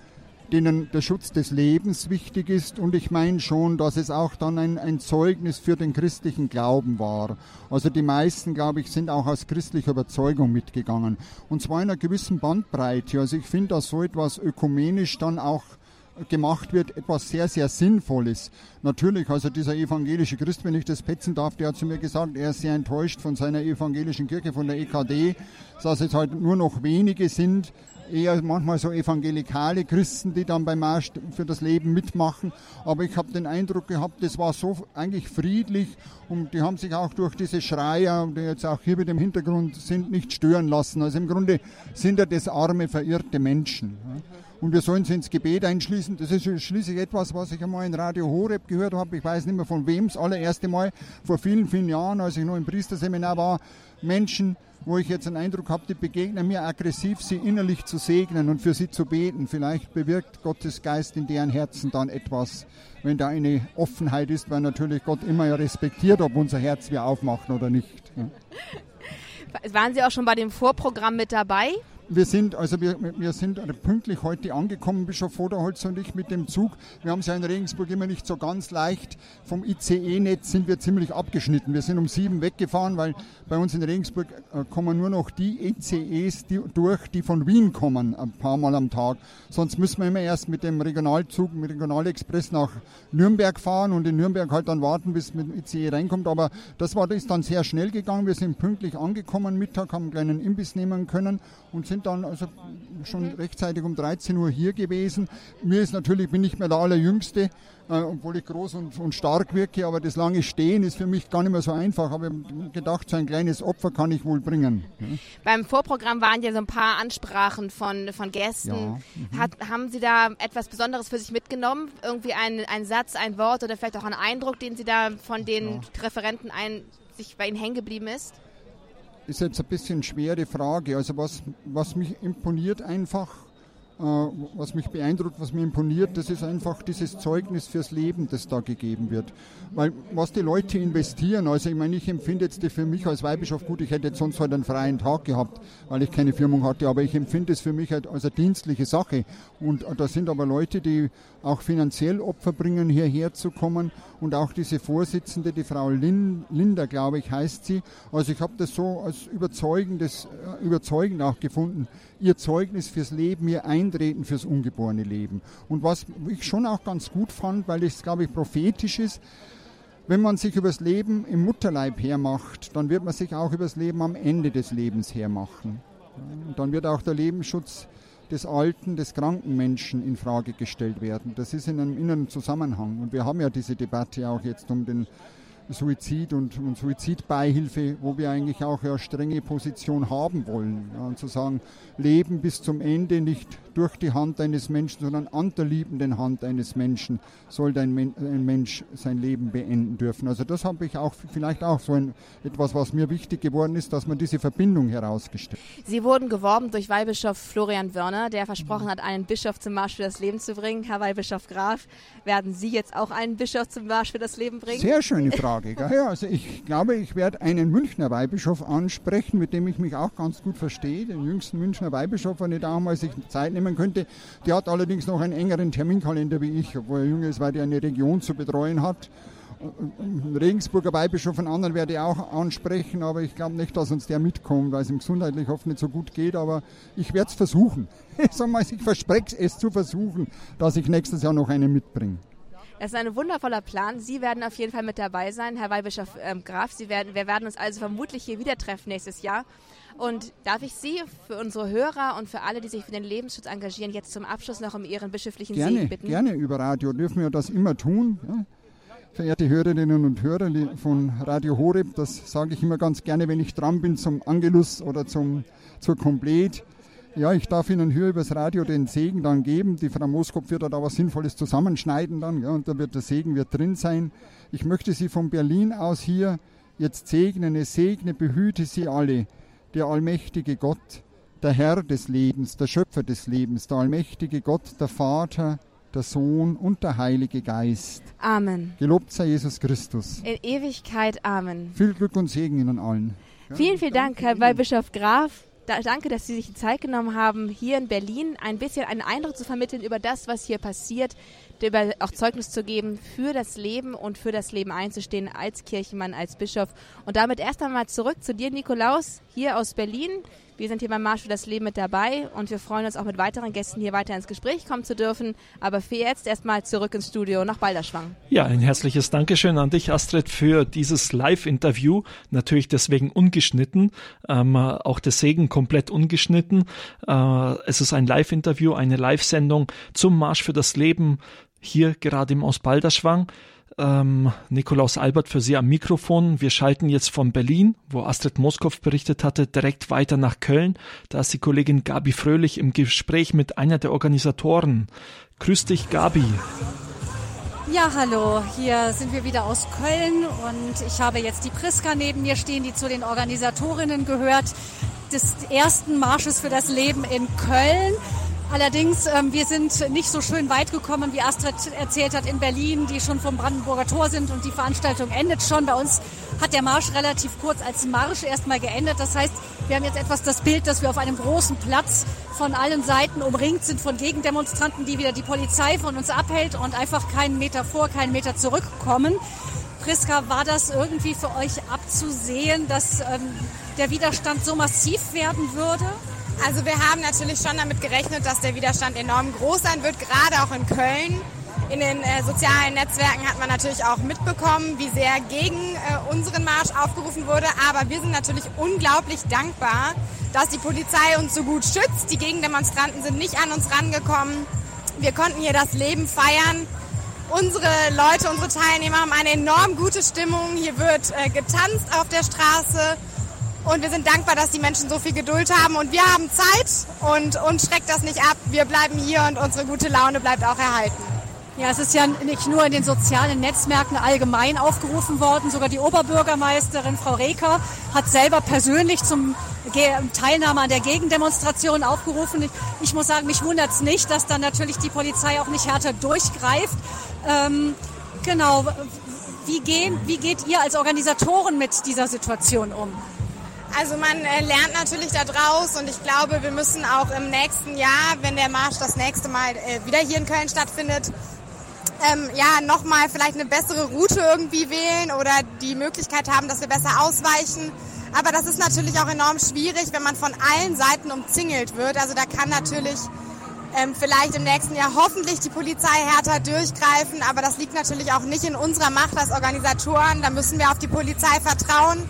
denen der Schutz des Lebens wichtig ist und ich meine schon, dass es auch dann ein, ein, Zeugnis für den christlichen Glauben war. Also die meisten, glaube ich, sind auch aus christlicher Überzeugung mitgegangen und zwar in einer gewissen Bandbreite. Also ich finde, dass so etwas ökumenisch dann auch gemacht wird, etwas sehr, sehr Sinnvolles. Natürlich, also dieser evangelische Christ, wenn ich das petzen darf, der hat zu mir gesagt, er ist sehr enttäuscht von seiner evangelischen Kirche, von der EKD, dass es halt nur noch wenige sind, eher manchmal so evangelikale Christen, die dann beim Marsch für das Leben mitmachen. Aber ich habe den Eindruck gehabt, das war so eigentlich friedlich und die haben sich auch durch diese Schreier, die jetzt auch hier mit dem Hintergrund sind, nicht stören lassen. Also im Grunde sind ja das arme, verirrte Menschen. Und wir sollen sie ins Gebet einschließen. Das ist schließlich etwas, was ich einmal in Radio Horeb gehört habe. Ich weiß nicht mehr von wem, das allererste Mal vor vielen, vielen Jahren, als ich noch im Priesterseminar war. Menschen, wo ich jetzt einen Eindruck habe, die begegnen mir aggressiv, sie innerlich zu segnen und für sie zu beten. Vielleicht bewirkt Gottes Geist in deren Herzen dann etwas, wenn da eine Offenheit ist, weil natürlich Gott immer ja respektiert, ob unser Herz wir aufmachen oder nicht. Ja. Waren Sie auch schon bei dem Vorprogramm mit dabei? Wir sind, also wir, wir sind pünktlich heute angekommen, Bischof Voderholz und ich mit dem Zug. Wir haben es ja in Regensburg immer nicht so ganz leicht. Vom ICE-Netz sind wir ziemlich abgeschnitten. Wir sind um sieben weggefahren, weil bei uns in Regensburg äh, kommen nur noch die ECEs die, durch, die von Wien kommen, ein paar Mal am Tag. Sonst müssen wir immer erst mit dem Regionalzug, mit dem Regionalexpress nach Nürnberg fahren und in Nürnberg halt dann warten, bis mit dem ICE reinkommt. Aber das war das dann sehr schnell gegangen. Wir sind pünktlich angekommen, Mittag haben einen kleinen Imbiss nehmen können und sind dann also schon rechtzeitig um 13 Uhr hier gewesen. Mir ist natürlich, bin nicht mehr der Allerjüngste, äh, obwohl ich groß und, und, stark wirke, aber das lange Stehen ist für mich gar nicht mehr so einfach. Aber ich habe gedacht, so ein kleines Opfer kann ich wohl bringen. Ja. Beim Vorprogramm waren ja so ein paar Ansprachen von, von Gästen. Ja. Mhm. Hat, haben Sie da etwas Besonderes für sich mitgenommen? Irgendwie ein, ein Satz, ein Wort oder vielleicht auch ein Eindruck, den Sie da von den ja. Referenten ein, sich bei Ihnen hängen geblieben ist? Ist jetzt ein bisschen schwere Frage. Also was, was mich imponiert einfach, was mich beeindruckt, was mir imponiert, das ist einfach dieses Zeugnis fürs Leben, das da gegeben wird. Weil was die Leute investieren, also ich meine, ich empfinde jetzt für mich als Weihbischof gut, ich hätte jetzt sonst halt einen freien Tag gehabt, weil ich keine Firmung hatte, aber ich empfinde es für mich halt als eine dienstliche Sache. Und da sind aber Leute, die auch finanziell Opfer bringen, hierher zu kommen. Und auch diese Vorsitzende, die Frau Linda, glaube ich, heißt sie. Also ich habe das so als überzeugendes, äh, überzeugend auch gefunden. Ihr Zeugnis fürs Leben, ihr Eintreten fürs ungeborene Leben. Und was ich schon auch ganz gut fand, weil es, glaube ich, prophetisch ist, wenn man sich übers Leben im Mutterleib hermacht, dann wird man sich auch übers Leben am Ende des Lebens hermachen. Und dann wird auch der Lebensschutz des alten, des kranken Menschen in Frage gestellt werden. Das ist in einem inneren Zusammenhang. Und wir haben ja diese Debatte auch jetzt um den Suizid und, und Suizidbeihilfe, wo wir eigentlich auch eine strenge Position haben wollen. Ja, und zu sagen, Leben bis zum Ende nicht durch die Hand eines Menschen, sondern an der liebenden Hand eines Menschen soll ein, Mensch sein Leben beenden dürfen. Also das habe ich auch vielleicht auch so ein, etwas, was mir wichtig geworden ist, dass man diese Verbindung herausgestellt. Sie wurden geworben durch Weihbischof Florian Wörner, der versprochen hat, einen Bischof zum Marsch für das Leben zu bringen. Herr Weihbischof Graf, werden Sie jetzt auch einen Bischof zum Marsch für das Leben bringen? Sehr schöne Frage. Ja, also ich glaube, ich werde einen Münchner Weihbischof ansprechen, mit dem ich mich auch ganz gut verstehe, den jüngsten Münchner Weihbischof, wenn ich da mal sich Zeit nehme nehmen könnte. Der hat allerdings noch einen engeren Terminkalender wie ich, obwohl er jung ist, weil er eine Region zu betreuen hat. Regensburger Weihbischof von anderen werde ich auch ansprechen, aber ich glaube nicht, dass uns der mitkommt, weil es ihm gesundheitlich oft nicht so gut geht, aber ich werde es versuchen. Ich verspreche es zu versuchen, dass ich nächstes Jahr noch einen mitbringe. Das ist ein wundervoller Plan. Sie werden auf jeden Fall mit dabei sein, Herr Weihbischof ähm, Graf. Sie werden, wir werden uns also vermutlich hier wieder treffen nächstes Jahr. Und darf ich Sie für unsere Hörer und für alle, die sich für den Lebensschutz engagieren, jetzt zum Abschluss noch um Ihren bischöflichen gerne, Segen bitten? Gerne, über Radio dürfen wir das immer tun. Ja. Verehrte Hörerinnen und Hörer von Radio Horeb, das sage ich immer ganz gerne, wenn ich dran bin zum Angelus oder zum, zur Komplet. Ja, ich darf Ihnen hier übers Radio den Segen dann geben. Die Frau Moskop wird da was Sinnvolles zusammenschneiden dann, ja, und da wird der Segen wird drin sein. Ich möchte Sie von Berlin aus hier jetzt segnen. Es segne, behüte Sie alle der allmächtige Gott, der Herr des Lebens, der Schöpfer des Lebens, der allmächtige Gott, der Vater, der Sohn und der Heilige Geist. Amen. Gelobt sei Jesus Christus. In Ewigkeit. Amen. Viel Glück und Segen Ihnen allen. Vielen, vielen Dank, Herr Weihbischof Graf. Da, danke, dass Sie sich die Zeit genommen haben, hier in Berlin ein bisschen einen Eindruck zu vermitteln über das, was hier passiert, über auch Zeugnis zu geben für das Leben und für das Leben einzustehen als Kirchenmann, als Bischof. Und damit erst einmal zurück zu dir, Nikolaus, hier aus Berlin. Wir sind hier beim Marsch für das Leben mit dabei und wir freuen uns auch mit weiteren Gästen hier weiter ins Gespräch kommen zu dürfen. Aber für jetzt erstmal zurück ins Studio nach Balderschwang. Ja, ein herzliches Dankeschön an dich, Astrid, für dieses Live-Interview. Natürlich deswegen ungeschnitten, ähm, auch der Segen komplett ungeschnitten. Äh, es ist ein Live-Interview, eine Live-Sendung zum Marsch für das Leben hier gerade im Ostbalderschwang ähm, Nikolaus Albert für Sie am Mikrofon. Wir schalten jetzt von Berlin, wo Astrid Moskow berichtet hatte, direkt weiter nach Köln. Da ist die Kollegin Gabi Fröhlich im Gespräch mit einer der Organisatoren. Grüß dich, Gabi. Ja, hallo. Hier sind wir wieder aus Köln und ich habe jetzt die Priska neben mir stehen, die zu den Organisatorinnen gehört des ersten Marsches für das Leben in Köln. Allerdings, ähm, wir sind nicht so schön weit gekommen, wie Astrid erzählt hat, in Berlin, die schon vom Brandenburger Tor sind und die Veranstaltung endet schon. Bei uns hat der Marsch relativ kurz als Marsch erstmal geendet. Das heißt, wir haben jetzt etwas das Bild, dass wir auf einem großen Platz von allen Seiten umringt sind von Gegendemonstranten, die wieder die Polizei von uns abhält und einfach keinen Meter vor, keinen Meter zurückkommen. Priska, war das irgendwie für euch abzusehen, dass ähm, der Widerstand so massiv werden würde? Also wir haben natürlich schon damit gerechnet, dass der Widerstand enorm groß sein wird, gerade auch in Köln. In den äh, sozialen Netzwerken hat man natürlich auch mitbekommen, wie sehr gegen äh, unseren Marsch aufgerufen wurde. Aber wir sind natürlich unglaublich dankbar, dass die Polizei uns so gut schützt. Die Gegendemonstranten sind nicht an uns rangekommen. Wir konnten hier das Leben feiern. Unsere Leute, unsere Teilnehmer haben eine enorm gute Stimmung. Hier wird äh, getanzt auf der Straße. Und wir sind dankbar, dass die Menschen so viel Geduld haben. Und wir haben Zeit und uns schreckt das nicht ab. Wir bleiben hier und unsere gute Laune bleibt auch erhalten. Ja, es ist ja nicht nur in den sozialen Netzwerken allgemein aufgerufen worden. Sogar die Oberbürgermeisterin Frau Reker hat selber persönlich zum Teilnahme an der Gegendemonstration aufgerufen. Ich, ich muss sagen, mich wundert es nicht, dass dann natürlich die Polizei auch nicht härter durchgreift. Ähm, genau. Wie, gehen, wie geht ihr als Organisatoren mit dieser Situation um? Also man äh, lernt natürlich da draus und ich glaube, wir müssen auch im nächsten Jahr, wenn der Marsch das nächste Mal äh, wieder hier in Köln stattfindet, ähm, ja, nochmal vielleicht eine bessere Route irgendwie wählen oder die Möglichkeit haben, dass wir besser ausweichen. Aber das ist natürlich auch enorm schwierig, wenn man von allen Seiten umzingelt wird. Also da kann natürlich ähm, vielleicht im nächsten Jahr hoffentlich die Polizei härter durchgreifen, aber das liegt natürlich auch nicht in unserer Macht als Organisatoren. Da müssen wir auf die Polizei vertrauen.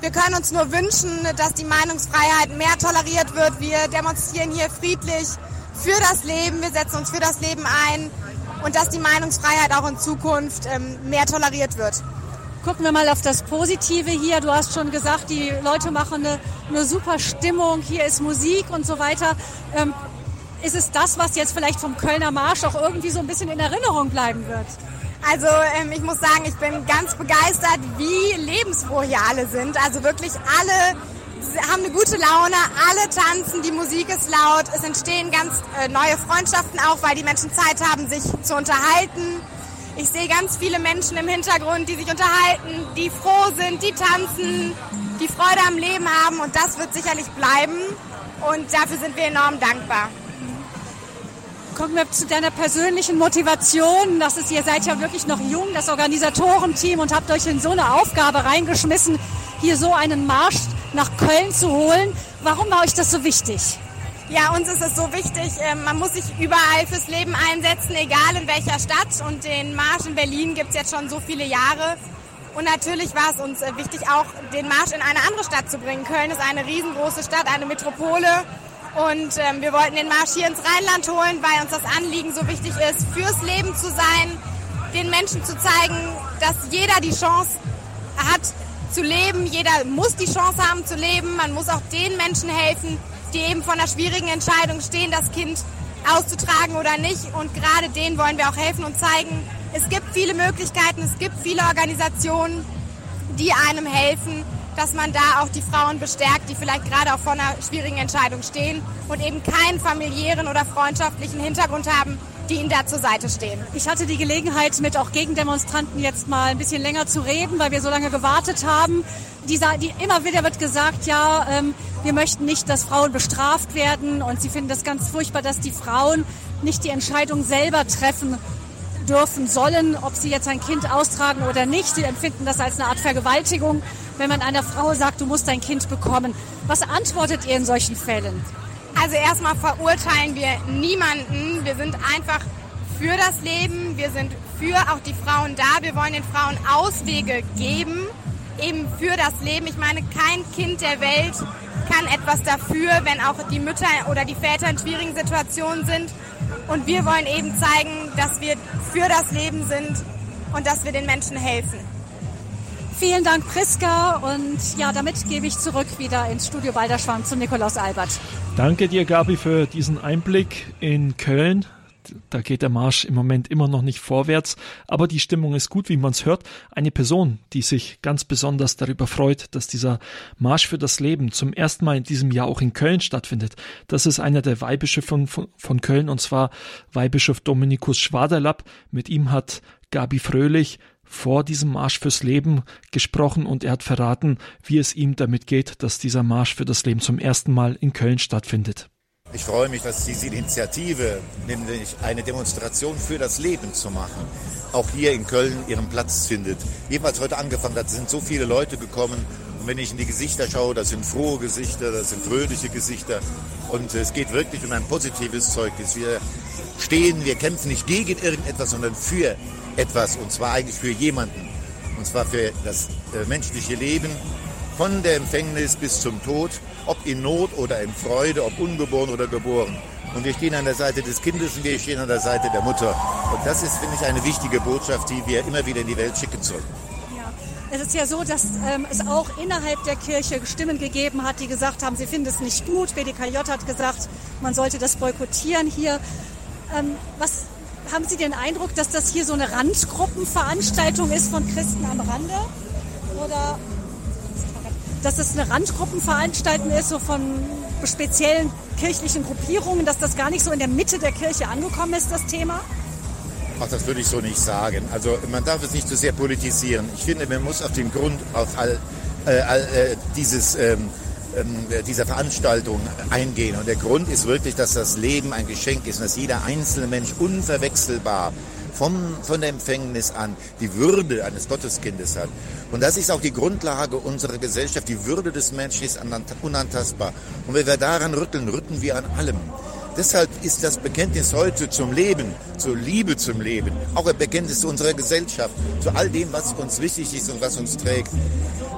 Wir können uns nur wünschen, dass die Meinungsfreiheit mehr toleriert wird. Wir demonstrieren hier friedlich für das Leben, wir setzen uns für das Leben ein und dass die Meinungsfreiheit auch in Zukunft ähm, mehr toleriert wird. Gucken wir mal auf das Positive hier. Du hast schon gesagt, die Leute machen eine, eine super Stimmung, hier ist Musik und so weiter. Ähm, ist es das, was jetzt vielleicht vom Kölner Marsch auch irgendwie so ein bisschen in Erinnerung bleiben wird? Also ähm, ich muss sagen, ich bin ganz begeistert, wie lebensfroh hier alle sind. Also wirklich alle haben eine gute Laune, alle tanzen, die Musik ist laut, es entstehen ganz äh, neue Freundschaften auch, weil die Menschen Zeit haben, sich zu unterhalten. Ich sehe ganz viele Menschen im Hintergrund, die sich unterhalten, die froh sind, die tanzen, die Freude am Leben haben und das wird sicherlich bleiben und dafür sind wir enorm dankbar kommen wir zu deiner persönlichen Motivation. Das ist, ihr seid ja wirklich noch jung, das Organisatorenteam und habt euch in so eine Aufgabe reingeschmissen, hier so einen Marsch nach Köln zu holen. Warum war euch das so wichtig? Ja, uns ist es so wichtig, ähm, man muss sich überall fürs Leben einsetzen, egal in welcher Stadt. Und den Marsch in Berlin gibt es jetzt schon so viele Jahre. Und natürlich war es uns äh, wichtig, auch den Marsch in eine andere Stadt zu bringen. Köln ist eine riesengroße Stadt, eine Metropole. Und ähm, wir wollten den Marsch hier ins Rheinland holen, weil uns das Anliegen so wichtig ist, fürs Leben zu sein, den Menschen zu zeigen, dass jeder die Chance hat zu leben. Jeder muss die Chance haben zu leben. Man muss auch den Menschen helfen, die eben vor einer schwierigen Entscheidung stehen, das Kind auszutragen oder nicht. Und gerade denen wollen wir auch helfen und zeigen, es gibt viele Möglichkeiten, es gibt viele Organisationen, die einem helfen dass man da auch die Frauen bestärkt, die vielleicht gerade auch vor einer schwierigen Entscheidung stehen und eben keinen familiären oder freundschaftlichen Hintergrund haben, die ihnen da zur Seite stehen. Ich hatte die Gelegenheit, mit auch Gegendemonstranten jetzt mal ein bisschen länger zu reden, weil wir so lange gewartet haben. Die, die, immer wieder wird gesagt, ja, ähm, wir möchten nicht, dass Frauen bestraft werden und sie finden das ganz furchtbar, dass die Frauen nicht die Entscheidung selber treffen dürfen sollen, ob sie jetzt ein Kind austragen oder nicht. Sie empfinden das als eine Art Vergewaltigung wenn man einer Frau sagt, du musst dein Kind bekommen. Was antwortet ihr in solchen Fällen? Also erstmal verurteilen wir niemanden. Wir sind einfach für das Leben. Wir sind für auch die Frauen da. Wir wollen den Frauen Auswege geben, eben für das Leben. Ich meine, kein Kind der Welt kann etwas dafür, wenn auch die Mütter oder die Väter in schwierigen Situationen sind. Und wir wollen eben zeigen, dass wir für das Leben sind und dass wir den Menschen helfen. Vielen Dank, Priska. Und ja, damit gebe ich zurück wieder ins Studio Balderschwang zu Nikolaus Albert. Danke dir, Gabi, für diesen Einblick in Köln. Da geht der Marsch im Moment immer noch nicht vorwärts, aber die Stimmung ist gut, wie man es hört. Eine Person, die sich ganz besonders darüber freut, dass dieser Marsch für das Leben zum ersten Mal in diesem Jahr auch in Köln stattfindet. Das ist einer der Weihbischöfe von, von, Köln und zwar Weihbischof Dominikus Schwaderlapp. Mit ihm hat Gabi Fröhlich vor diesem Marsch fürs Leben gesprochen und er hat verraten, wie es ihm damit geht, dass dieser Marsch für das Leben zum ersten Mal in Köln stattfindet. Ich freue mich, dass diese Initiative, nämlich eine Demonstration für das Leben zu machen, auch hier in Köln ihren Platz findet. Jedenfalls heute angefangen hat, sind so viele Leute gekommen. Und wenn ich in die Gesichter schaue, das sind frohe Gesichter, das sind fröhliche Gesichter. Und es geht wirklich um ein positives Zeugnis. Wir stehen, wir kämpfen nicht gegen irgendetwas, sondern für etwas und zwar eigentlich für jemanden. Und zwar für das äh, menschliche Leben von der Empfängnis bis zum Tod, ob in Not oder in Freude, ob ungeboren oder geboren. Und wir stehen an der Seite des Kindes und wir stehen an der Seite der Mutter. Und das ist, finde ich, eine wichtige Botschaft, die wir immer wieder in die Welt schicken sollten. Es ist ja so, dass ähm, es auch innerhalb der Kirche Stimmen gegeben hat, die gesagt haben, sie finden es nicht gut. BDKJ hat gesagt, man sollte das boykottieren hier. Ähm, was haben Sie den Eindruck, dass das hier so eine Randgruppenveranstaltung ist von Christen am Rande? Oder dass es eine Randgruppenveranstaltung ist, so von speziellen kirchlichen Gruppierungen, dass das gar nicht so in der Mitte der Kirche angekommen ist, das Thema? Ach, das würde ich so nicht sagen. Also man darf es nicht zu so sehr politisieren. Ich finde, man muss auf den Grund, auf all, äh, all äh, dieses ähm, dieser Veranstaltung eingehen. Und der Grund ist wirklich, dass das Leben ein Geschenk ist und dass jeder einzelne Mensch unverwechselbar vom, von der Empfängnis an die Würde eines Gotteskindes hat. Und das ist auch die Grundlage unserer Gesellschaft. Die Würde des Menschen ist unantastbar. Und wenn wir daran rütteln, rütteln wir an allem. Deshalb ist das Bekenntnis heute zum Leben, zur Liebe zum Leben, auch ein Bekenntnis zu unserer Gesellschaft, zu all dem, was uns wichtig ist und was uns trägt.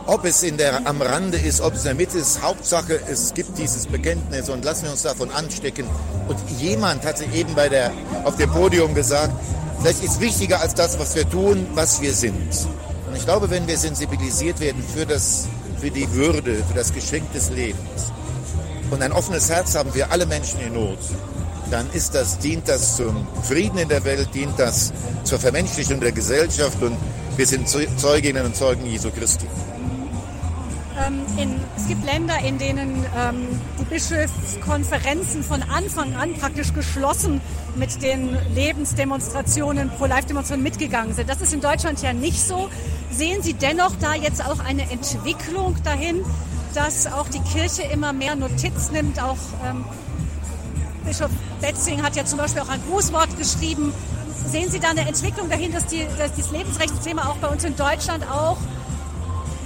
Ob es in der, am Rande ist, ob es in der Mitte ist, Hauptsache, es gibt dieses Bekenntnis und lassen wir uns davon anstecken. Und jemand hatte eben bei der, auf dem Podium gesagt, vielleicht ist wichtiger als das, was wir tun, was wir sind. Und ich glaube, wenn wir sensibilisiert werden für, das, für die Würde, für das Geschenk des Lebens und ein offenes Herz haben für alle Menschen in Not, dann ist das, dient das zum Frieden in der Welt, dient das zur Vermenschlichung der Gesellschaft und wir sind Zeuginnen und Zeugen Jesu Christi. Ähm, in, es gibt Länder, in denen ähm, die Bischofskonferenzen von Anfang an praktisch geschlossen mit den Lebensdemonstrationen, Pro-Life-Demonstrationen mitgegangen sind. Das ist in Deutschland ja nicht so. Sehen Sie dennoch da jetzt auch eine Entwicklung dahin, dass auch die Kirche immer mehr Notiz nimmt? Auch ähm, Bischof Betzing hat ja zum Beispiel auch ein Grußwort geschrieben. Sehen Sie da eine Entwicklung dahin, dass, die, dass dieses Lebensrechtsthema auch bei uns in Deutschland auch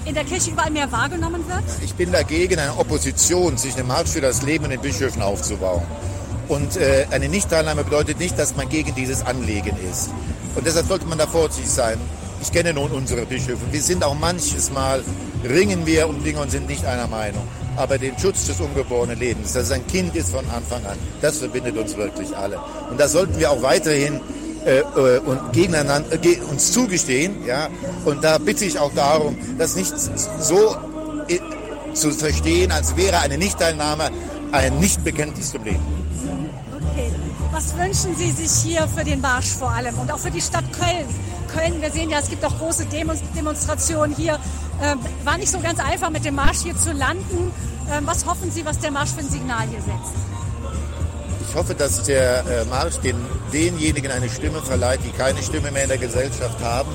in der Kirche überall mehr wahrgenommen wird? Ich bin dagegen, eine Opposition zwischen dem Marsch für das Leben und den Bischöfen aufzubauen. Und äh, eine Nichtteilnahme bedeutet nicht, dass man gegen dieses Anliegen ist. Und deshalb sollte man da vorsichtig sein. Ich kenne nun unsere Bischöfe. Wir sind auch manches Mal, ringen wir um Dinge und sind nicht einer Meinung. Aber den Schutz des ungeborenen Lebens, dass es ein Kind ist von Anfang an, das verbindet uns wirklich alle. Und da sollten wir auch weiterhin äh, äh, und gegeneinander äh, uns zugestehen. Ja? Und da bitte ich auch darum, das nicht so äh, zu verstehen, als wäre eine Nichtteilnahme ein Nichtbekenntnis zum Leben. Was wünschen Sie sich hier für den Marsch vor allem und auch für die Stadt Köln? Köln, wir sehen ja, es gibt auch große Demonstrationen hier. Ähm, war nicht so ganz einfach, mit dem Marsch hier zu landen. Ähm, was hoffen Sie, was der Marsch für ein Signal hier setzt? Ich hoffe, dass der äh, Marsch den, denjenigen eine Stimme verleiht, die keine Stimme mehr in der Gesellschaft haben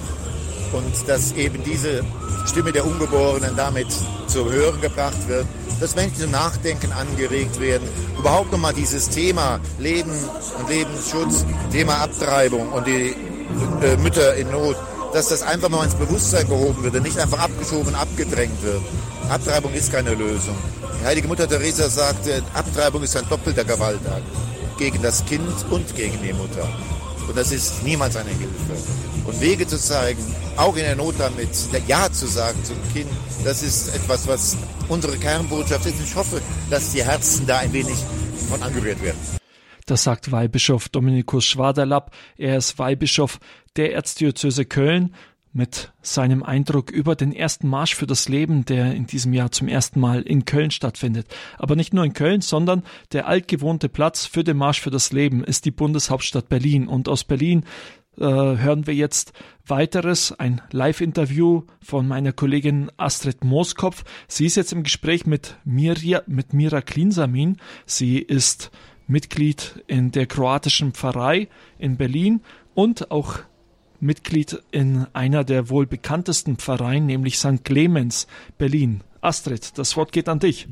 und dass eben diese Stimme der Ungeborenen damit zu Hören gebracht wird, dass Menschen zum Nachdenken angeregt werden, überhaupt nochmal dieses Thema Leben und Lebensschutz, Thema Abtreibung und die äh, Mütter in Not dass das einfach mal ins Bewusstsein gehoben wird und nicht einfach abgeschoben, abgedrängt wird. Abtreibung ist keine Lösung. Die heilige Mutter Teresa sagte, Abtreibung ist ein doppelter Gewaltakt gegen das Kind und gegen die Mutter. Und das ist niemals eine Hilfe. Und Wege zu zeigen, auch in der Not damit, Ja zu sagen zum Kind, das ist etwas, was unsere Kernbotschaft ist. Ich hoffe, dass die Herzen da ein wenig von angerührt werden. Das sagt Weihbischof Dominikus Schwaderlapp. Er ist Weihbischof der Erzdiözese Köln mit seinem Eindruck über den ersten Marsch für das Leben, der in diesem Jahr zum ersten Mal in Köln stattfindet. Aber nicht nur in Köln, sondern der altgewohnte Platz für den Marsch für das Leben ist die Bundeshauptstadt Berlin. Und aus Berlin äh, hören wir jetzt weiteres, ein Live-Interview von meiner Kollegin Astrid Mooskopf. Sie ist jetzt im Gespräch mit Mirja, mit Mira Klinsamin. Sie ist Mitglied in der kroatischen Pfarrei in Berlin und auch Mitglied in einer der wohl bekanntesten Pfarreien, nämlich St. Clemens, Berlin. Astrid, das Wort geht an dich.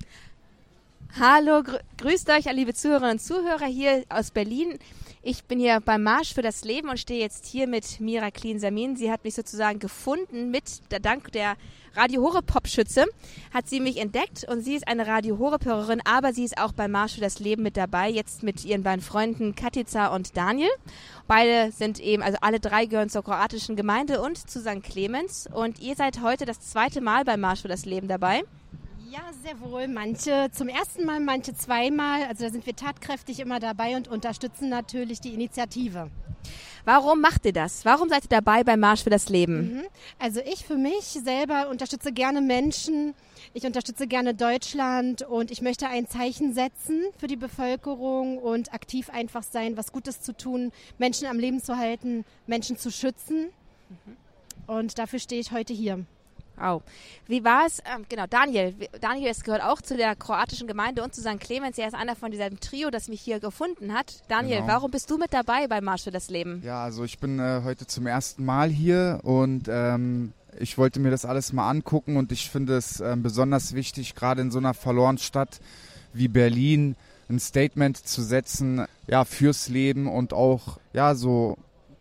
Hallo, grü grüßt euch, liebe Zuhörerinnen und Zuhörer hier aus Berlin. Ich bin hier beim Marsch für das Leben und stehe jetzt hier mit Mira Klin-Samin. Sie hat mich sozusagen gefunden mit, der Dank der Radio Horeb Popschütze, hat sie mich entdeckt und sie ist eine Radio Horeb Hörerin, aber sie ist auch beim Marsch für das Leben mit dabei, jetzt mit ihren beiden Freunden Katica und Daniel. Beide sind eben, also alle drei gehören zur kroatischen Gemeinde und zu St. Clemens und ihr seid heute das zweite Mal beim Marsch für das Leben dabei. Ja, sehr wohl. Manche zum ersten Mal, manche zweimal. Also da sind wir tatkräftig immer dabei und unterstützen natürlich die Initiative. Warum macht ihr das? Warum seid ihr dabei beim Marsch für das Leben? Mhm. Also ich für mich selber unterstütze gerne Menschen. Ich unterstütze gerne Deutschland und ich möchte ein Zeichen setzen für die Bevölkerung und aktiv einfach sein, was Gutes zu tun, Menschen am Leben zu halten, Menschen zu schützen. Mhm. Und dafür stehe ich heute hier. Wow. Wie war es? Ähm, genau, Daniel. Daniel ist, gehört auch zu der kroatischen Gemeinde und zu St. Clemens. Er ist einer von diesem Trio, das mich hier gefunden hat. Daniel, genau. warum bist du mit dabei beim Marsch für das Leben? Ja, also ich bin äh, heute zum ersten Mal hier und ähm, ich wollte mir das alles mal angucken und ich finde es äh, besonders wichtig, gerade in so einer verlorenen Stadt wie Berlin ein Statement zu setzen, ja, fürs Leben und auch, ja, so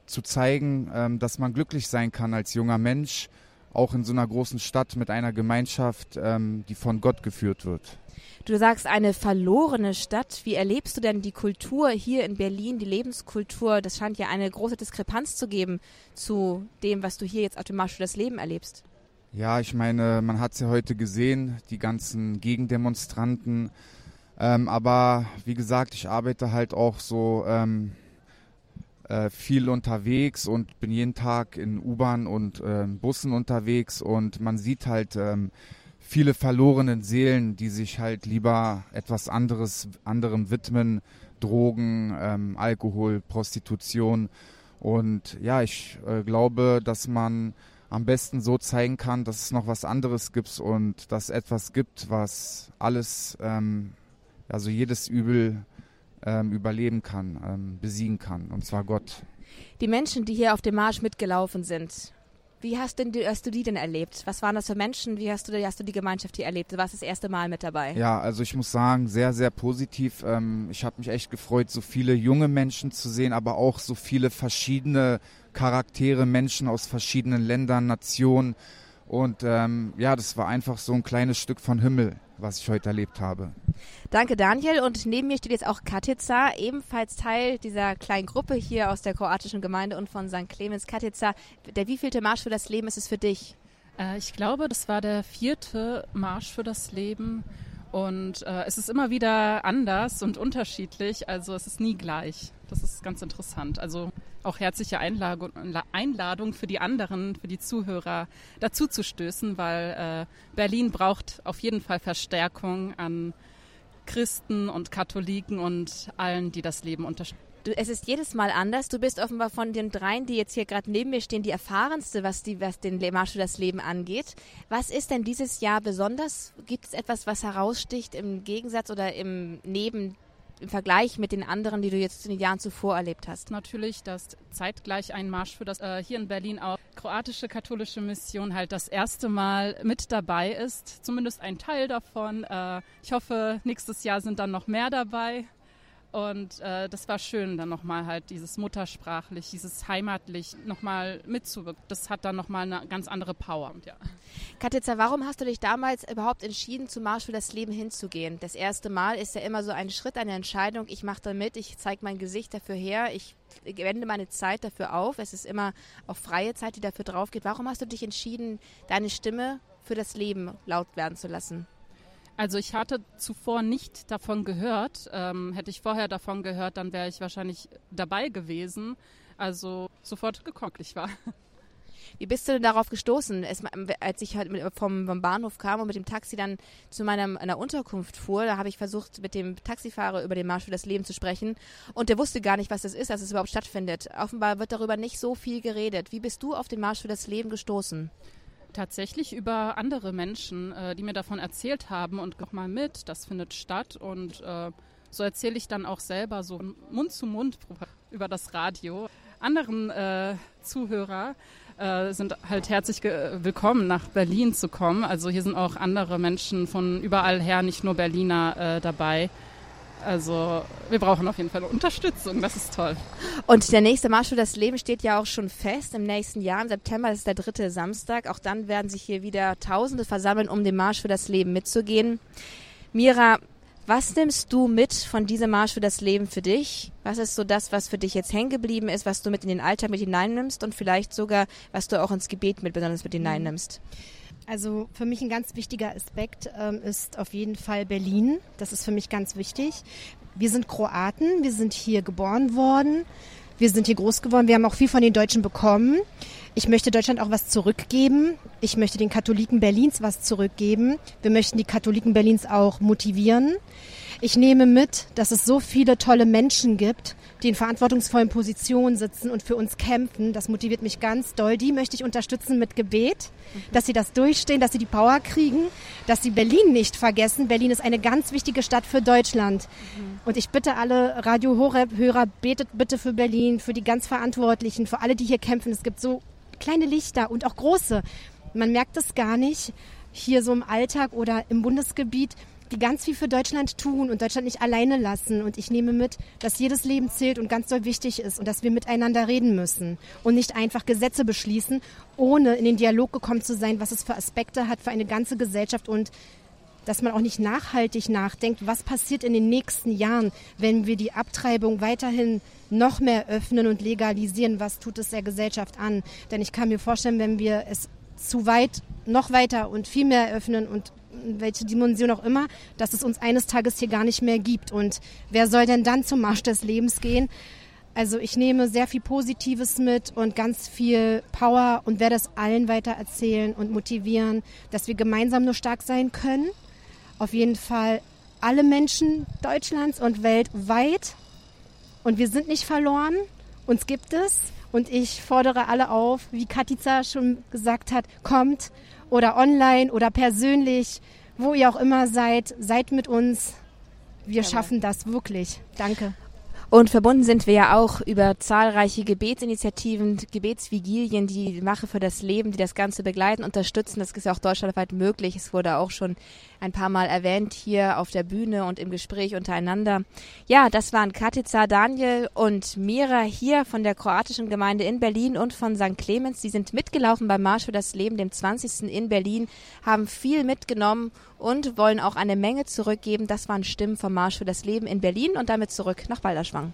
zu zeigen, ähm, dass man glücklich sein kann als junger Mensch auch in so einer großen Stadt mit einer Gemeinschaft, ähm, die von Gott geführt wird. Du sagst eine verlorene Stadt. Wie erlebst du denn die Kultur hier in Berlin, die Lebenskultur? Das scheint ja eine große Diskrepanz zu geben zu dem, was du hier jetzt für das Leben erlebst. Ja, ich meine, man hat es ja heute gesehen, die ganzen Gegendemonstranten. Ähm, aber wie gesagt, ich arbeite halt auch so ähm, äh, viel unterwegs und bin jeden Tag in U-Bahn und äh, Bussen unterwegs und man sieht halt ähm, viele verlorene Seelen, die sich halt lieber etwas anderes, anderem widmen, Drogen, ähm, Alkohol, Prostitution. Und ja, ich äh, glaube, dass man am besten so zeigen kann, dass es noch was anderes gibt und dass etwas gibt, was alles, ähm, also jedes Übel ähm, überleben kann, ähm, besiegen kann, und zwar Gott. Die Menschen, die hier auf dem Marsch mitgelaufen sind, wie hast, denn, hast du die denn erlebt? Was waren das für Menschen? Wie hast du, hast du die Gemeinschaft hier erlebt? Du warst das erste Mal mit dabei. Ja, also ich muss sagen, sehr, sehr positiv. Ähm, ich habe mich echt gefreut, so viele junge Menschen zu sehen, aber auch so viele verschiedene Charaktere, Menschen aus verschiedenen Ländern, Nationen. Und ähm, ja, das war einfach so ein kleines Stück von Himmel, was ich heute erlebt habe. Danke, Daniel. Und neben mir steht jetzt auch Katica, ebenfalls Teil dieser kleinen Gruppe hier aus der kroatischen Gemeinde und von St. Clemens. Katica, der wievielte Marsch für das Leben ist es für dich? Äh, ich glaube, das war der vierte Marsch für das Leben. Und äh, es ist immer wieder anders und unterschiedlich, also es ist nie gleich. Das ist ganz interessant. Also auch herzliche Einladung, für die anderen, für die Zuhörer dazu zu stößen, weil äh, Berlin braucht auf jeden Fall Verstärkung an Christen und Katholiken und allen, die das Leben unterstützen. es ist jedes Mal anders. Du bist offenbar von den dreien, die jetzt hier gerade neben mir stehen, die erfahrenste, was, die, was den Marsch für das Leben angeht. Was ist denn dieses Jahr besonders? Gibt es etwas, was heraussticht im Gegensatz oder im Neben im Vergleich mit den anderen, die du jetzt in den Jahren zuvor erlebt hast? Natürlich, dass zeitgleich ein Marsch für das äh, hier in Berlin auch kroatische katholische Mission halt das erste Mal mit dabei ist. Zumindest ein Teil davon. Äh, ich hoffe, nächstes Jahr sind dann noch mehr dabei. Und äh, das war schön, dann nochmal halt dieses muttersprachlich, dieses heimatlich nochmal mitzuwirken. Das hat dann nochmal eine ganz andere Power. Ja. Katica, warum hast du dich damals überhaupt entschieden, zum Marsch für das Leben hinzugehen? Das erste Mal ist ja immer so ein Schritt, eine Entscheidung. Ich mache da mit, ich zeige mein Gesicht dafür her, ich wende meine Zeit dafür auf. Es ist immer auch freie Zeit, die dafür drauf geht. Warum hast du dich entschieden, deine Stimme für das Leben laut werden zu lassen? Also ich hatte zuvor nicht davon gehört. Ähm, hätte ich vorher davon gehört, dann wäre ich wahrscheinlich dabei gewesen. Also sofort gekonklich war. Wie bist du denn darauf gestoßen, als ich halt vom, vom, Bahnhof kam und mit dem Taxi dann zu meiner, meiner Unterkunft fuhr? Da habe ich versucht, mit dem Taxifahrer über den Marsch für das Leben zu sprechen. Und der wusste gar nicht, was das ist, dass es überhaupt stattfindet. Offenbar wird darüber nicht so viel geredet. Wie bist du auf den Marsch für das Leben gestoßen? Tatsächlich über andere Menschen, äh, die mir davon erzählt haben und noch mal mit, das findet statt und äh, so erzähle ich dann auch selber so Mund zu Mund über das Radio. Anderen äh, Zuhörer äh, sind halt herzlich willkommen, nach Berlin zu kommen. Also hier sind auch andere Menschen von überall her, nicht nur Berliner äh, dabei. Also wir brauchen auf jeden Fall Unterstützung, das ist toll. Und der nächste Marsch für das Leben steht ja auch schon fest im nächsten Jahr. Im September das ist der dritte Samstag. Auch dann werden sich hier wieder Tausende versammeln, um den Marsch für das Leben mitzugehen. Mira, was nimmst du mit von diesem Marsch für das Leben für dich? Was ist so das, was für dich jetzt hängen geblieben ist, was du mit in den Alltag mit hineinnimmst und vielleicht sogar, was du auch ins Gebet mit besonders mit hineinnimmst? Also für mich ein ganz wichtiger Aspekt ähm, ist auf jeden Fall Berlin. Das ist für mich ganz wichtig. Wir sind Kroaten, wir sind hier geboren worden, wir sind hier groß geworden, wir haben auch viel von den Deutschen bekommen. Ich möchte Deutschland auch was zurückgeben. Ich möchte den Katholiken Berlins was zurückgeben. Wir möchten die Katholiken Berlins auch motivieren. Ich nehme mit, dass es so viele tolle Menschen gibt, die in verantwortungsvollen Positionen sitzen und für uns kämpfen. Das motiviert mich ganz doll. Die möchte ich unterstützen mit Gebet, dass sie das durchstehen, dass sie die Power kriegen, dass sie Berlin nicht vergessen. Berlin ist eine ganz wichtige Stadt für Deutschland. Und ich bitte alle Radio Horeb-Hörer, betet bitte für Berlin, für die ganz Verantwortlichen, für alle, die hier kämpfen. Es gibt so kleine Lichter und auch große. Man merkt es gar nicht hier so im Alltag oder im Bundesgebiet die ganz viel für Deutschland tun und Deutschland nicht alleine lassen. Und ich nehme mit, dass jedes Leben zählt und ganz doll wichtig ist und dass wir miteinander reden müssen und nicht einfach Gesetze beschließen, ohne in den Dialog gekommen zu sein, was es für Aspekte hat für eine ganze Gesellschaft und dass man auch nicht nachhaltig nachdenkt, was passiert in den nächsten Jahren, wenn wir die Abtreibung weiterhin noch mehr öffnen und legalisieren, was tut es der Gesellschaft an. Denn ich kann mir vorstellen, wenn wir es zu weit, noch weiter und viel mehr öffnen und welche Dimension auch immer, dass es uns eines Tages hier gar nicht mehr gibt. Und wer soll denn dann zum Marsch des Lebens gehen? Also ich nehme sehr viel Positives mit und ganz viel Power und werde es allen weiter erzählen und motivieren, dass wir gemeinsam nur stark sein können. Auf jeden Fall alle Menschen Deutschlands und weltweit. Und wir sind nicht verloren. Uns gibt es. Und ich fordere alle auf, wie Katica schon gesagt hat, kommt oder online oder persönlich, wo ihr auch immer seid, seid mit uns. Wir Gerne. schaffen das wirklich. Danke. Und verbunden sind wir ja auch über zahlreiche Gebetsinitiativen, Gebetsvigilien, die Mache für das Leben, die das Ganze begleiten, unterstützen. Das ist ja auch deutschlandweit möglich. Es wurde auch schon ein paar Mal erwähnt hier auf der Bühne und im Gespräch untereinander. Ja, das waren Katica, Daniel und Mira hier von der kroatischen Gemeinde in Berlin und von St. Clemens. Sie sind mitgelaufen beim Marsch für das Leben, dem 20. in Berlin, haben viel mitgenommen und wollen auch eine Menge zurückgeben. Das waren Stimmen vom Marsch für das Leben in Berlin und damit zurück nach Balderschwang.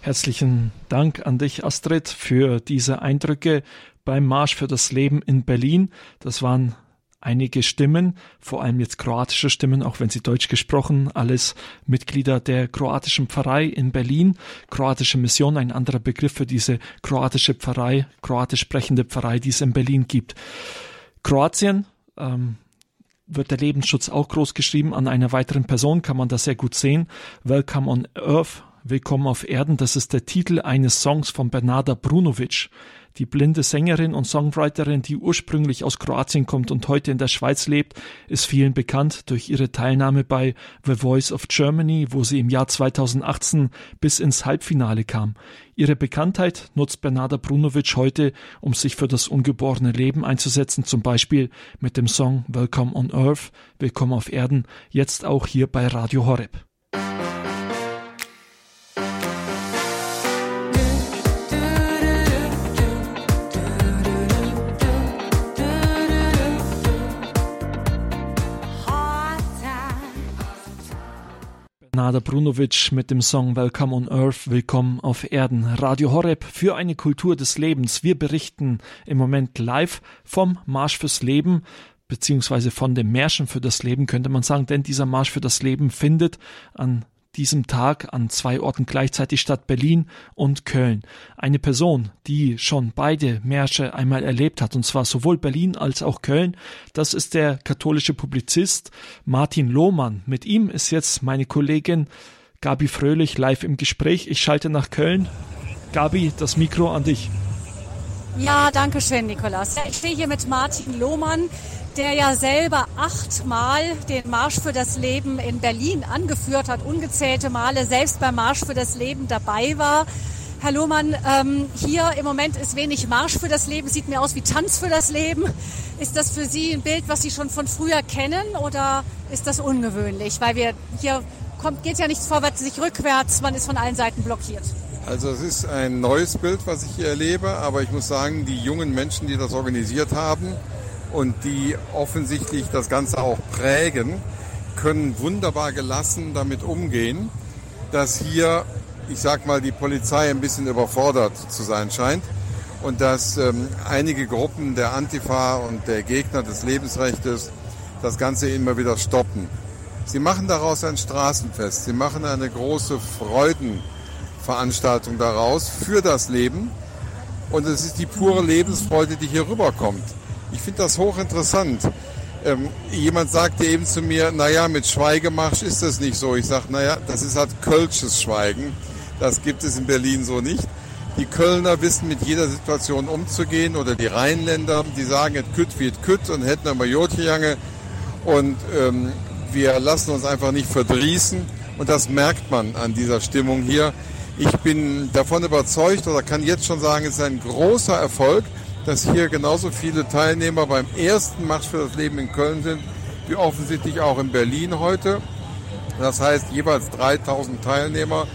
Herzlichen Dank an dich, Astrid, für diese Eindrücke beim Marsch für das Leben in Berlin. Das waren einige Stimmen, vor allem jetzt kroatische Stimmen, auch wenn sie deutsch gesprochen, alles Mitglieder der kroatischen Pfarrei in Berlin. Kroatische Mission, ein anderer Begriff für diese kroatische Pfarrei, kroatisch sprechende Pfarrei, die es in Berlin gibt. Kroatien, ähm, wird der Lebensschutz auch groß geschrieben. An einer weiteren Person kann man das sehr gut sehen. Welcome on Earth, Willkommen auf Erden, das ist der Titel eines Songs von Bernarda Brunovic die blinde Sängerin und Songwriterin, die ursprünglich aus Kroatien kommt und heute in der Schweiz lebt, ist vielen bekannt durch ihre Teilnahme bei The Voice of Germany, wo sie im Jahr 2018 bis ins Halbfinale kam. Ihre Bekanntheit nutzt Bernarda Brunovic heute, um sich für das ungeborene Leben einzusetzen, zum Beispiel mit dem Song Welcome on Earth, Willkommen auf Erden, jetzt auch hier bei Radio Horeb. Nada Brunovic mit dem Song Welcome on Earth, Willkommen auf Erden. Radio Horeb für eine Kultur des Lebens. Wir berichten im Moment live vom Marsch fürs Leben beziehungsweise von dem Märschen für das Leben könnte man sagen, denn dieser Marsch für das Leben findet an diesem Tag an zwei Orten gleichzeitig statt Berlin und Köln. Eine Person, die schon beide Märsche einmal erlebt hat, und zwar sowohl Berlin als auch Köln, das ist der katholische Publizist Martin Lohmann. Mit ihm ist jetzt meine Kollegin Gabi Fröhlich live im Gespräch. Ich schalte nach Köln. Gabi, das Mikro an dich. Ja, danke schön, Nikolas. Ich stehe hier mit Martin Lohmann der ja selber achtmal den Marsch für das Leben in Berlin angeführt hat, ungezählte Male selbst beim Marsch für das Leben dabei war. Herr Lohmann, ähm, hier im Moment ist wenig Marsch für das Leben, sieht mir aus wie Tanz für das Leben. Ist das für Sie ein Bild, was Sie schon von früher kennen oder ist das ungewöhnlich? Weil wir hier kommt, geht ja nichts vorwärts, nicht rückwärts, man ist von allen Seiten blockiert. Also es ist ein neues Bild, was ich hier erlebe, aber ich muss sagen, die jungen Menschen, die das organisiert haben, und die offensichtlich das Ganze auch prägen, können wunderbar gelassen damit umgehen, dass hier, ich sag mal, die Polizei ein bisschen überfordert zu sein scheint und dass ähm, einige Gruppen der Antifa und der Gegner des Lebensrechts das Ganze immer wieder stoppen. Sie machen daraus ein Straßenfest, sie machen eine große Freudenveranstaltung daraus für das Leben und es ist die pure Lebensfreude, die hier rüberkommt. Ich finde das hochinteressant. Ähm, jemand sagte eben zu mir, naja, mit Schweigemarsch ist das nicht so. Ich sage, naja, das ist halt kölsches Schweigen. Das gibt es in Berlin so nicht. Die Kölner wissen mit jeder Situation umzugehen oder die Rheinländer, die sagen, et kütt wie et kütt und hätten aber Jotjange und ähm, wir lassen uns einfach nicht verdrießen und das merkt man an dieser Stimmung hier. Ich bin davon überzeugt oder kann jetzt schon sagen, es ist ein großer Erfolg dass hier genauso viele Teilnehmer beim ersten Marsch für das Leben in Köln sind, wie offensichtlich auch in Berlin heute. Das heißt jeweils 3000 Teilnehmer.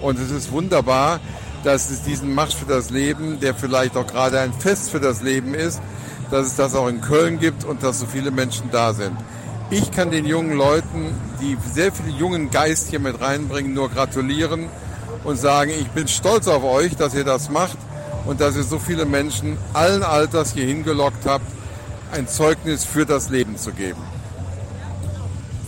Und es ist wunderbar, dass es diesen Marsch für das Leben, der vielleicht auch gerade ein Fest für das Leben ist, dass es das auch in Köln gibt und dass so viele Menschen da sind. Ich kann den jungen Leuten, die sehr viel jungen Geist hier mit reinbringen, nur gratulieren und sagen, ich bin stolz auf euch, dass ihr das macht und dass ihr so viele Menschen allen Alters hier hingelockt habt, ein Zeugnis für das Leben zu geben.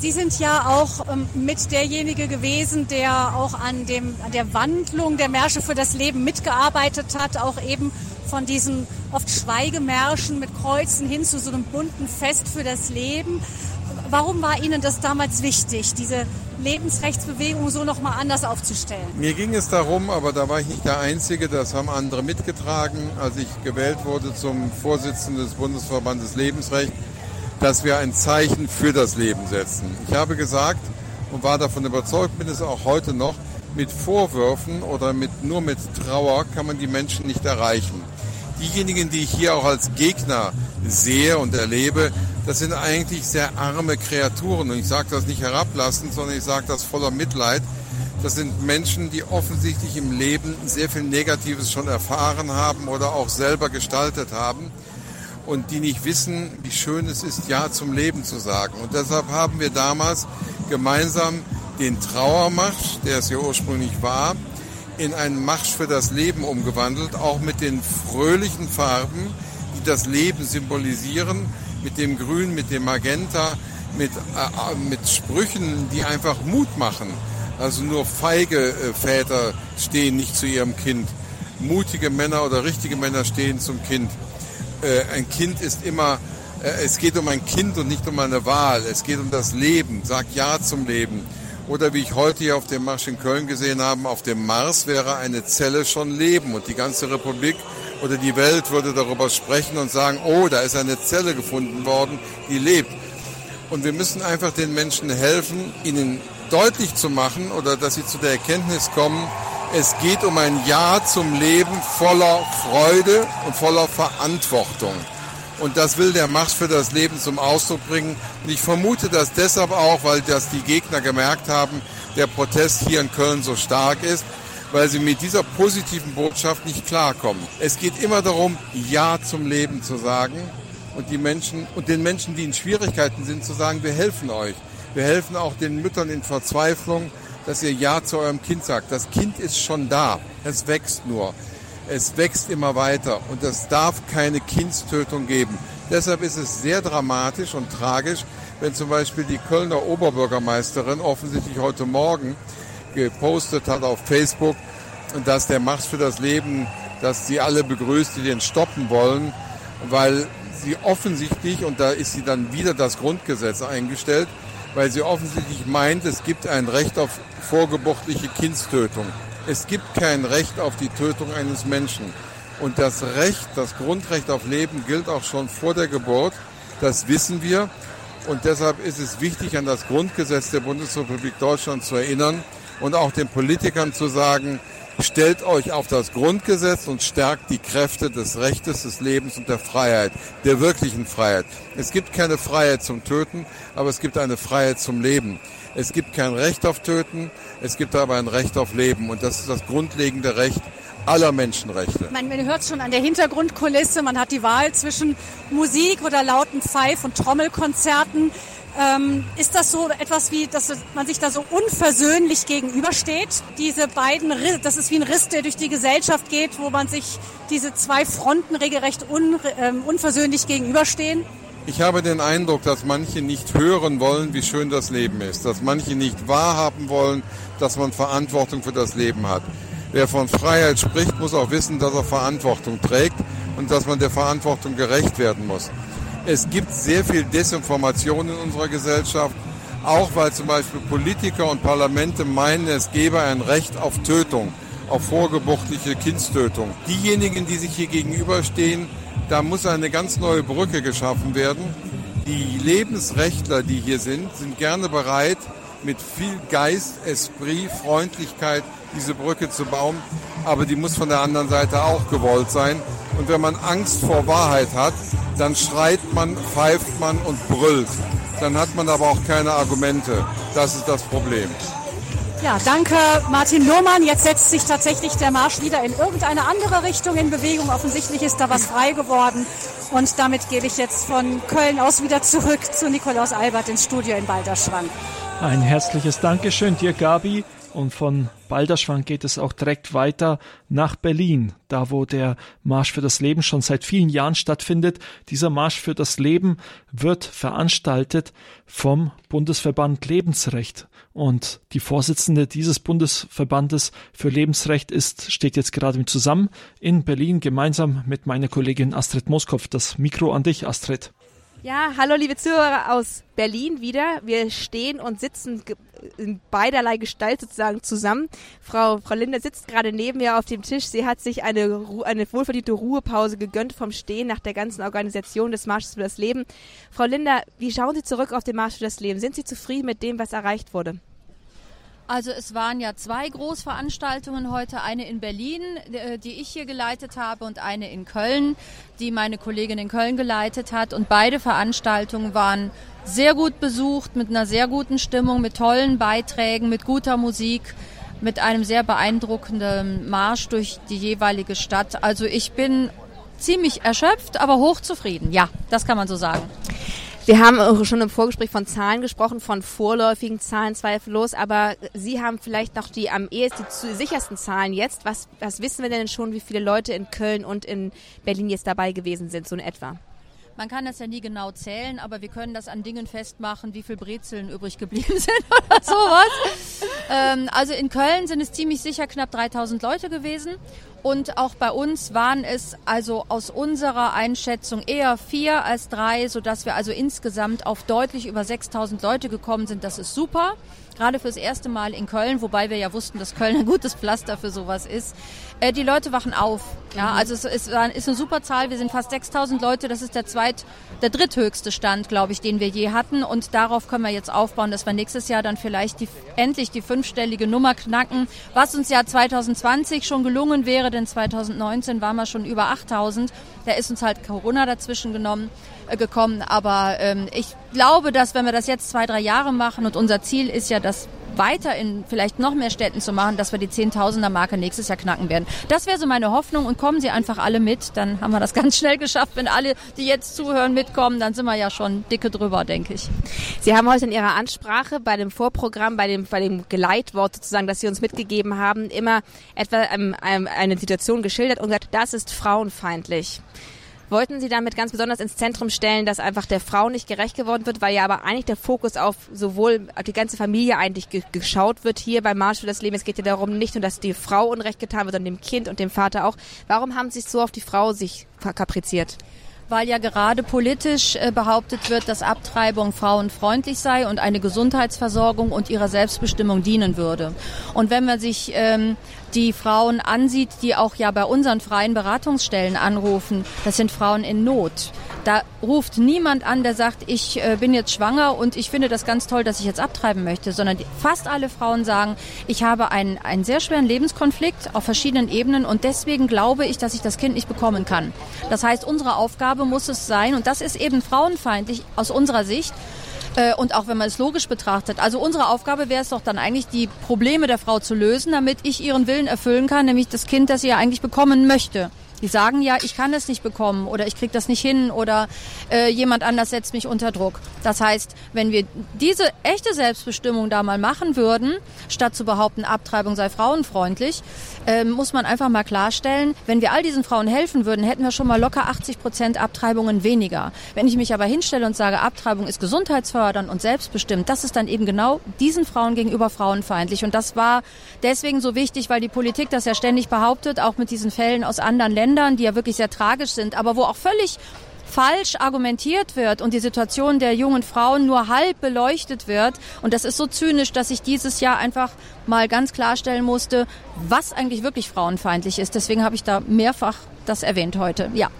Sie sind ja auch ähm, mit derjenige gewesen, der auch an, dem, an der Wandlung der Märsche für das Leben mitgearbeitet hat, auch eben von diesen oft Schweigemärschen mit Kreuzen hin zu so einem bunten Fest für das Leben. Warum war Ihnen das damals wichtig, diese Lebensrechtsbewegung so nochmal anders aufzustellen? Mir ging es darum, aber da war ich nicht der Einzige, das haben andere mitgetragen, als ich gewählt wurde zum Vorsitzenden des Bundesverbandes Lebensrecht, dass wir ein Zeichen für das Leben setzen. Ich habe gesagt und war davon überzeugt, bin es auch heute noch, mit Vorwürfen oder mit, nur mit Trauer kann man die Menschen nicht erreichen. Diejenigen, die ich hier auch als Gegner sehe und erlebe, das sind eigentlich sehr arme Kreaturen. Und ich sage das nicht herablassend, sondern ich sage das voller Mitleid. Das sind Menschen, die offensichtlich im Leben sehr viel Negatives schon erfahren haben oder auch selber gestaltet haben und die nicht wissen, wie schön es ist, Ja zum Leben zu sagen. Und deshalb haben wir damals gemeinsam den Trauermarsch, der es ja ursprünglich war, in einen Marsch für das Leben umgewandelt, auch mit den fröhlichen Farben, die das Leben symbolisieren mit dem Grün, mit dem Magenta, mit, äh, mit Sprüchen, die einfach Mut machen. Also nur feige äh, Väter stehen nicht zu ihrem Kind. Mutige Männer oder richtige Männer stehen zum Kind. Äh, ein Kind ist immer, äh, es geht um ein Kind und nicht um eine Wahl. Es geht um das Leben. Sag Ja zum Leben. Oder wie ich heute hier auf dem Marsch in Köln gesehen habe, auf dem Mars wäre eine Zelle schon Leben und die ganze Republik oder die Welt würde darüber sprechen und sagen, oh, da ist eine Zelle gefunden worden, die lebt. Und wir müssen einfach den Menschen helfen, ihnen deutlich zu machen oder dass sie zu der Erkenntnis kommen, es geht um ein Ja zum Leben voller Freude und voller Verantwortung. Und das will der Marsch für das Leben zum Ausdruck bringen. Und ich vermute das deshalb auch, weil das die Gegner gemerkt haben, der Protest hier in Köln so stark ist, weil sie mit dieser positiven Botschaft nicht klarkommen. Es geht immer darum, Ja zum Leben zu sagen und die Menschen und den Menschen, die in Schwierigkeiten sind, zu sagen, wir helfen euch. Wir helfen auch den Müttern in Verzweiflung, dass ihr Ja zu eurem Kind sagt. Das Kind ist schon da. Es wächst nur. Es wächst immer weiter und es darf keine Kindstötung geben. Deshalb ist es sehr dramatisch und tragisch, wenn zum Beispiel die Kölner Oberbürgermeisterin offensichtlich heute Morgen gepostet hat auf Facebook, dass der Marsch für das Leben, dass sie alle begrüßt, die den stoppen wollen, weil sie offensichtlich, und da ist sie dann wieder das Grundgesetz eingestellt, weil sie offensichtlich meint, es gibt ein Recht auf vorgeburtliche Kindstötung. Es gibt kein Recht auf die Tötung eines Menschen. Und das Recht, das Grundrecht auf Leben gilt auch schon vor der Geburt. Das wissen wir. Und deshalb ist es wichtig, an das Grundgesetz der Bundesrepublik Deutschland zu erinnern und auch den Politikern zu sagen, stellt euch auf das Grundgesetz und stärkt die Kräfte des Rechtes, des Lebens und der Freiheit, der wirklichen Freiheit. Es gibt keine Freiheit zum Töten, aber es gibt eine Freiheit zum Leben. Es gibt kein Recht auf Töten, es gibt aber ein Recht auf Leben und das ist das grundlegende Recht aller Menschenrechte. Man, man hört schon an der Hintergrundkulisse, man hat die Wahl zwischen Musik oder lauten Pfeif- und Trommelkonzerten. Ähm, ist das so etwas wie, dass man sich da so unversöhnlich gegenübersteht? Diese beiden, das ist wie ein Riss, der durch die Gesellschaft geht, wo man sich diese zwei Fronten regelrecht un, ähm, unversöhnlich gegenüberstehen? Ich habe den Eindruck, dass manche nicht hören wollen, wie schön das Leben ist, dass manche nicht wahrhaben wollen, dass man Verantwortung für das Leben hat. Wer von Freiheit spricht, muss auch wissen, dass er Verantwortung trägt und dass man der Verantwortung gerecht werden muss. Es gibt sehr viel Desinformation in unserer Gesellschaft, auch weil zum Beispiel Politiker und Parlamente meinen, es gebe ein Recht auf Tötung, auf vorgeburtliche Kindstötung. Diejenigen, die sich hier gegenüberstehen, da muss eine ganz neue Brücke geschaffen werden. Die Lebensrechtler, die hier sind, sind gerne bereit, mit viel Geist, Esprit, Freundlichkeit diese Brücke zu bauen. Aber die muss von der anderen Seite auch gewollt sein. Und wenn man Angst vor Wahrheit hat, dann schreit man, pfeift man und brüllt. Dann hat man aber auch keine Argumente. Das ist das Problem. Ja, danke Martin Lohmann. Jetzt setzt sich tatsächlich der Marsch wieder in irgendeine andere Richtung in Bewegung. Offensichtlich ist da was frei geworden. Und damit gebe ich jetzt von Köln aus wieder zurück zu Nikolaus Albert ins Studio in Balderschwang. Ein herzliches Dankeschön dir, Gabi. Und von Balderschwang geht es auch direkt weiter nach Berlin, da wo der Marsch für das Leben schon seit vielen Jahren stattfindet. Dieser Marsch für das Leben wird veranstaltet vom Bundesverband Lebensrecht. Und die Vorsitzende dieses Bundesverbandes für Lebensrecht ist, steht jetzt gerade zusammen in Berlin gemeinsam mit meiner Kollegin Astrid Moskopf. Das Mikro an dich, Astrid. Ja, hallo liebe Zuhörer aus Berlin wieder. Wir stehen und sitzen in beiderlei Gestalt sozusagen zusammen. Frau, Frau Linde sitzt gerade neben mir auf dem Tisch. Sie hat sich eine, eine wohlverdiente Ruhepause gegönnt vom Stehen nach der ganzen Organisation des Marsches für das Leben. Frau Linder, wie schauen Sie zurück auf den Marsch für das Leben? Sind Sie zufrieden mit dem, was erreicht wurde? Also es waren ja zwei Großveranstaltungen heute, eine in Berlin, äh, die ich hier geleitet habe, und eine in Köln, die meine Kollegin in Köln geleitet hat. Und beide Veranstaltungen waren sehr gut besucht, mit einer sehr guten Stimmung, mit tollen Beiträgen, mit guter Musik, mit einem sehr beeindruckenden Marsch durch die jeweilige Stadt. Also ich bin ziemlich erschöpft, aber hochzufrieden. Ja, das kann man so sagen. Wir haben schon im Vorgespräch von Zahlen gesprochen, von vorläufigen Zahlen zweifellos, aber Sie haben vielleicht noch die am ehesten die sichersten Zahlen jetzt. Was, was wissen wir denn schon, wie viele Leute in Köln und in Berlin jetzt dabei gewesen sind, so in etwa? Man kann das ja nie genau zählen, aber wir können das an Dingen festmachen, wie viel Brezeln übrig geblieben sind oder sowas. ähm, also in Köln sind es ziemlich sicher knapp 3000 Leute gewesen. Und auch bei uns waren es also aus unserer Einschätzung eher vier als drei, sodass wir also insgesamt auf deutlich über 6000 Leute gekommen sind. Das ist super gerade fürs erste Mal in Köln, wobei wir ja wussten, dass Köln ein gutes Pflaster für sowas ist. Äh, die Leute wachen auf. Ja, mhm. also es ist, ist eine super Zahl. Wir sind fast 6000 Leute. Das ist der zweit, der dritthöchste Stand, glaube ich, den wir je hatten. Und darauf können wir jetzt aufbauen, dass wir nächstes Jahr dann vielleicht die, endlich die fünfstellige Nummer knacken, was uns ja 2020 schon gelungen wäre, denn 2019 waren wir schon über 8000. Da ist uns halt Corona dazwischen genommen gekommen. Aber ähm, ich glaube, dass wenn wir das jetzt zwei, drei Jahre machen und unser Ziel ist ja, dass weiter in vielleicht noch mehr Städten zu machen, dass wir die Zehntausender-Marke nächstes Jahr knacken werden. Das wäre so meine Hoffnung und kommen Sie einfach alle mit, dann haben wir das ganz schnell geschafft. Wenn alle, die jetzt zuhören, mitkommen, dann sind wir ja schon dicke drüber, denke ich. Sie haben heute in Ihrer Ansprache bei dem Vorprogramm, bei dem, bei dem Geleitwort sozusagen, das Sie uns mitgegeben haben, immer etwa ähm, eine Situation geschildert und gesagt, das ist frauenfeindlich wollten Sie damit ganz besonders ins Zentrum stellen, dass einfach der Frau nicht gerecht geworden wird, weil ja aber eigentlich der Fokus auf sowohl die ganze Familie eigentlich ge geschaut wird hier beim Marsch für das Leben. Es geht ja darum, nicht nur, dass die Frau Unrecht getan wird, sondern dem Kind und dem Vater auch. Warum haben Sie so auf die Frau sich kapriziert? weil ja gerade politisch äh, behauptet wird, dass Abtreibung frauenfreundlich sei und eine Gesundheitsversorgung und ihrer Selbstbestimmung dienen würde. Und wenn man sich ähm, die Frauen ansieht, die auch ja bei unseren freien Beratungsstellen anrufen, das sind Frauen in Not. Da ruft niemand an, der sagt, ich äh, bin jetzt schwanger und ich finde das ganz toll, dass ich jetzt abtreiben möchte, sondern fast alle Frauen sagen, ich habe einen, einen sehr schweren Lebenskonflikt auf verschiedenen Ebenen und deswegen glaube ich, dass ich das Kind nicht bekommen kann. Das heißt, unsere Aufgabe muss es sein, und das ist eben frauenfeindlich aus unserer Sicht, und auch wenn man es logisch betrachtet. Also unsere Aufgabe wäre es doch dann eigentlich, die Probleme der Frau zu lösen, damit ich ihren Willen erfüllen kann, nämlich das Kind, das sie ja eigentlich bekommen möchte. Die sagen ja, ich kann das nicht bekommen oder ich kriege das nicht hin oder äh, jemand anders setzt mich unter Druck. Das heißt, wenn wir diese echte Selbstbestimmung da mal machen würden, statt zu behaupten, Abtreibung sei frauenfreundlich, äh, muss man einfach mal klarstellen, wenn wir all diesen Frauen helfen würden, hätten wir schon mal locker 80 Prozent Abtreibungen weniger. Wenn ich mich aber hinstelle und sage, Abtreibung ist gesundheitsfördernd und selbstbestimmt, das ist dann eben genau diesen Frauen gegenüber frauenfeindlich. Und das war deswegen so wichtig, weil die Politik das ja ständig behauptet, auch mit diesen Fällen aus anderen Ländern, die ja wirklich sehr tragisch sind, aber wo auch völlig falsch argumentiert wird und die Situation der jungen Frauen nur halb beleuchtet wird. Und das ist so zynisch, dass ich dieses Jahr einfach mal ganz klarstellen musste, was eigentlich wirklich frauenfeindlich ist. Deswegen habe ich da mehrfach das erwähnt heute. Ja.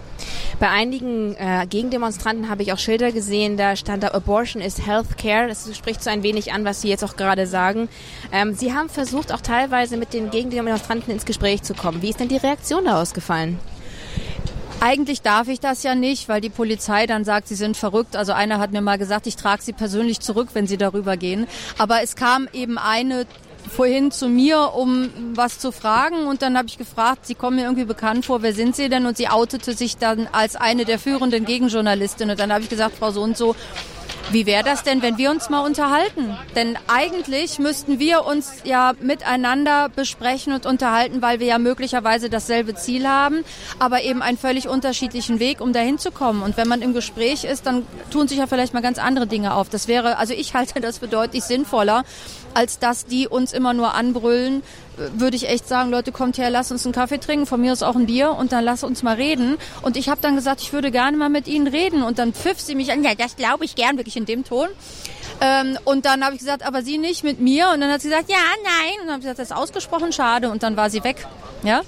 Bei einigen äh, Gegendemonstranten habe ich auch Schilder gesehen, da stand da Abortion is Healthcare. Das spricht so ein wenig an, was Sie jetzt auch gerade sagen. Ähm, Sie haben versucht, auch teilweise mit den Gegendemonstranten ins Gespräch zu kommen. Wie ist denn die Reaktion da ausgefallen? Eigentlich darf ich das ja nicht, weil die Polizei dann sagt, sie sind verrückt. Also einer hat mir mal gesagt, ich trage sie persönlich zurück, wenn sie darüber gehen. Aber es kam eben eine vorhin zu mir, um was zu fragen. Und dann habe ich gefragt, Sie kommen mir irgendwie bekannt vor, wer sind Sie denn? Und sie outete sich dann als eine der führenden Gegenjournalistinnen. Und dann habe ich gesagt, Frau so und so, wie wäre das denn, wenn wir uns mal unterhalten? Denn eigentlich müssten wir uns ja miteinander besprechen und unterhalten, weil wir ja möglicherweise dasselbe Ziel haben, aber eben einen völlig unterschiedlichen Weg, um dahin zu kommen. Und wenn man im Gespräch ist, dann tun sich ja vielleicht mal ganz andere Dinge auf. Das wäre, also ich halte das für deutlich sinnvoller, als dass die uns immer nur anbrüllen, würde ich echt sagen, Leute, kommt her, lasst uns einen Kaffee trinken, von mir aus auch ein Bier und dann lasst uns mal reden. Und ich habe dann gesagt, ich würde gerne mal mit Ihnen reden. Und dann pfiff sie mich an, ja, das glaube ich gern, wirklich in dem Ton. Ähm, und dann habe ich gesagt, aber Sie nicht mit mir. Und dann hat sie gesagt, ja, nein. Und dann habe ich gesagt, das ist ausgesprochen schade. Und dann war sie weg. Ja.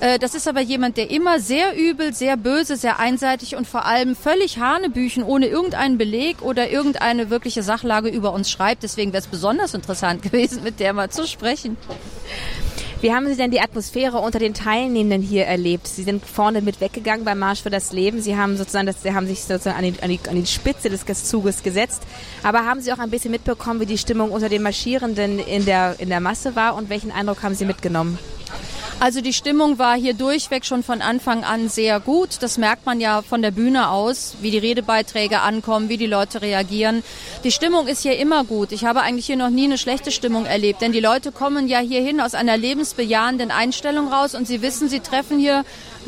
Äh, das ist aber jemand, der immer sehr übel, sehr böse, sehr einseitig und vor allem völlig Hanebüchen ohne irgendeinen Beleg oder irgendeine wirkliche Sachlage über uns schreibt. Deswegen wäre es besonders interessant gewesen, mit der mal zu sprechen. Wie haben Sie denn die Atmosphäre unter den Teilnehmenden hier erlebt? Sie sind vorne mit weggegangen beim Marsch für das Leben. Sie haben sozusagen, das, Sie haben sich sozusagen an die, an, die, an die Spitze des Zuges gesetzt. Aber haben Sie auch ein bisschen mitbekommen, wie die Stimmung unter den Marschierenden in der, in der Masse war und welchen Eindruck haben Sie mitgenommen? Also die Stimmung war hier durchweg schon von Anfang an sehr gut. Das merkt man ja von der Bühne aus, wie die Redebeiträge ankommen, wie die Leute reagieren. Die Stimmung ist hier immer gut. Ich habe eigentlich hier noch nie eine schlechte Stimmung erlebt, denn die Leute kommen ja hierhin aus einer lebensbejahenden Einstellung raus und sie wissen, sie treffen hier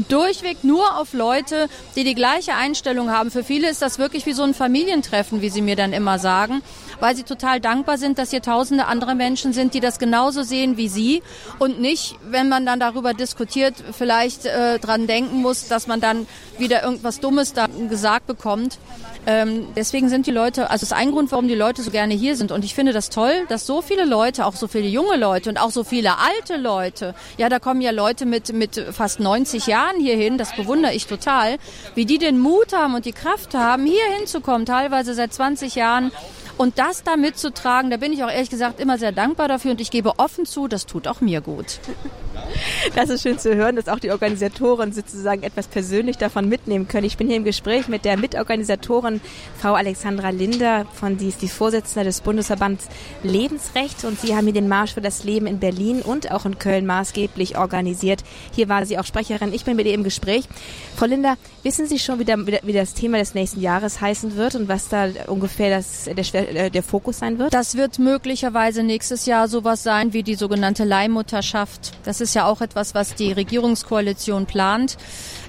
durchweg nur auf Leute, die die gleiche Einstellung haben. Für viele ist das wirklich wie so ein Familientreffen, wie sie mir dann immer sagen weil sie total dankbar sind, dass hier tausende andere Menschen sind, die das genauso sehen wie sie und nicht, wenn man dann darüber diskutiert, vielleicht äh, dran denken muss, dass man dann wieder irgendwas Dummes da gesagt bekommt. Ähm, deswegen sind die Leute, also das ist ein Grund, warum die Leute so gerne hier sind. Und ich finde das toll, dass so viele Leute, auch so viele junge Leute und auch so viele alte Leute, ja, da kommen ja Leute mit, mit fast 90 Jahren hier hin, das bewundere ich total, wie die den Mut haben und die Kraft haben, hier hinzukommen, teilweise seit 20 Jahren Und das da mitzutragen, da bin ich auch ehrlich gesagt immer sehr dankbar dafür und ich gebe offen zu, das tut auch mir gut. Das ist schön zu hören, dass auch die Organisatoren sozusagen etwas persönlich davon mitnehmen können. Ich bin hier im Gespräch mit der Mitorganisatorin Frau Alexandra Linder, von die ist die Vorsitzende des Bundesverbands Lebensrecht und sie haben hier den Marsch für das Leben in Berlin und auch in Köln maßgeblich organisiert. Hier war sie auch Sprecherin. Ich bin mit ihr im Gespräch. Frau Linder, wissen Sie schon, wie, das Thema des nächsten Jahres heißen wird und was da ungefähr das, der, der Fokus sein wird? Das wird möglicherweise nächstes Jahr sowas sein wie die sogenannte Leihmutterschaft. Das ist ja auch etwas, was die Regierungskoalition plant.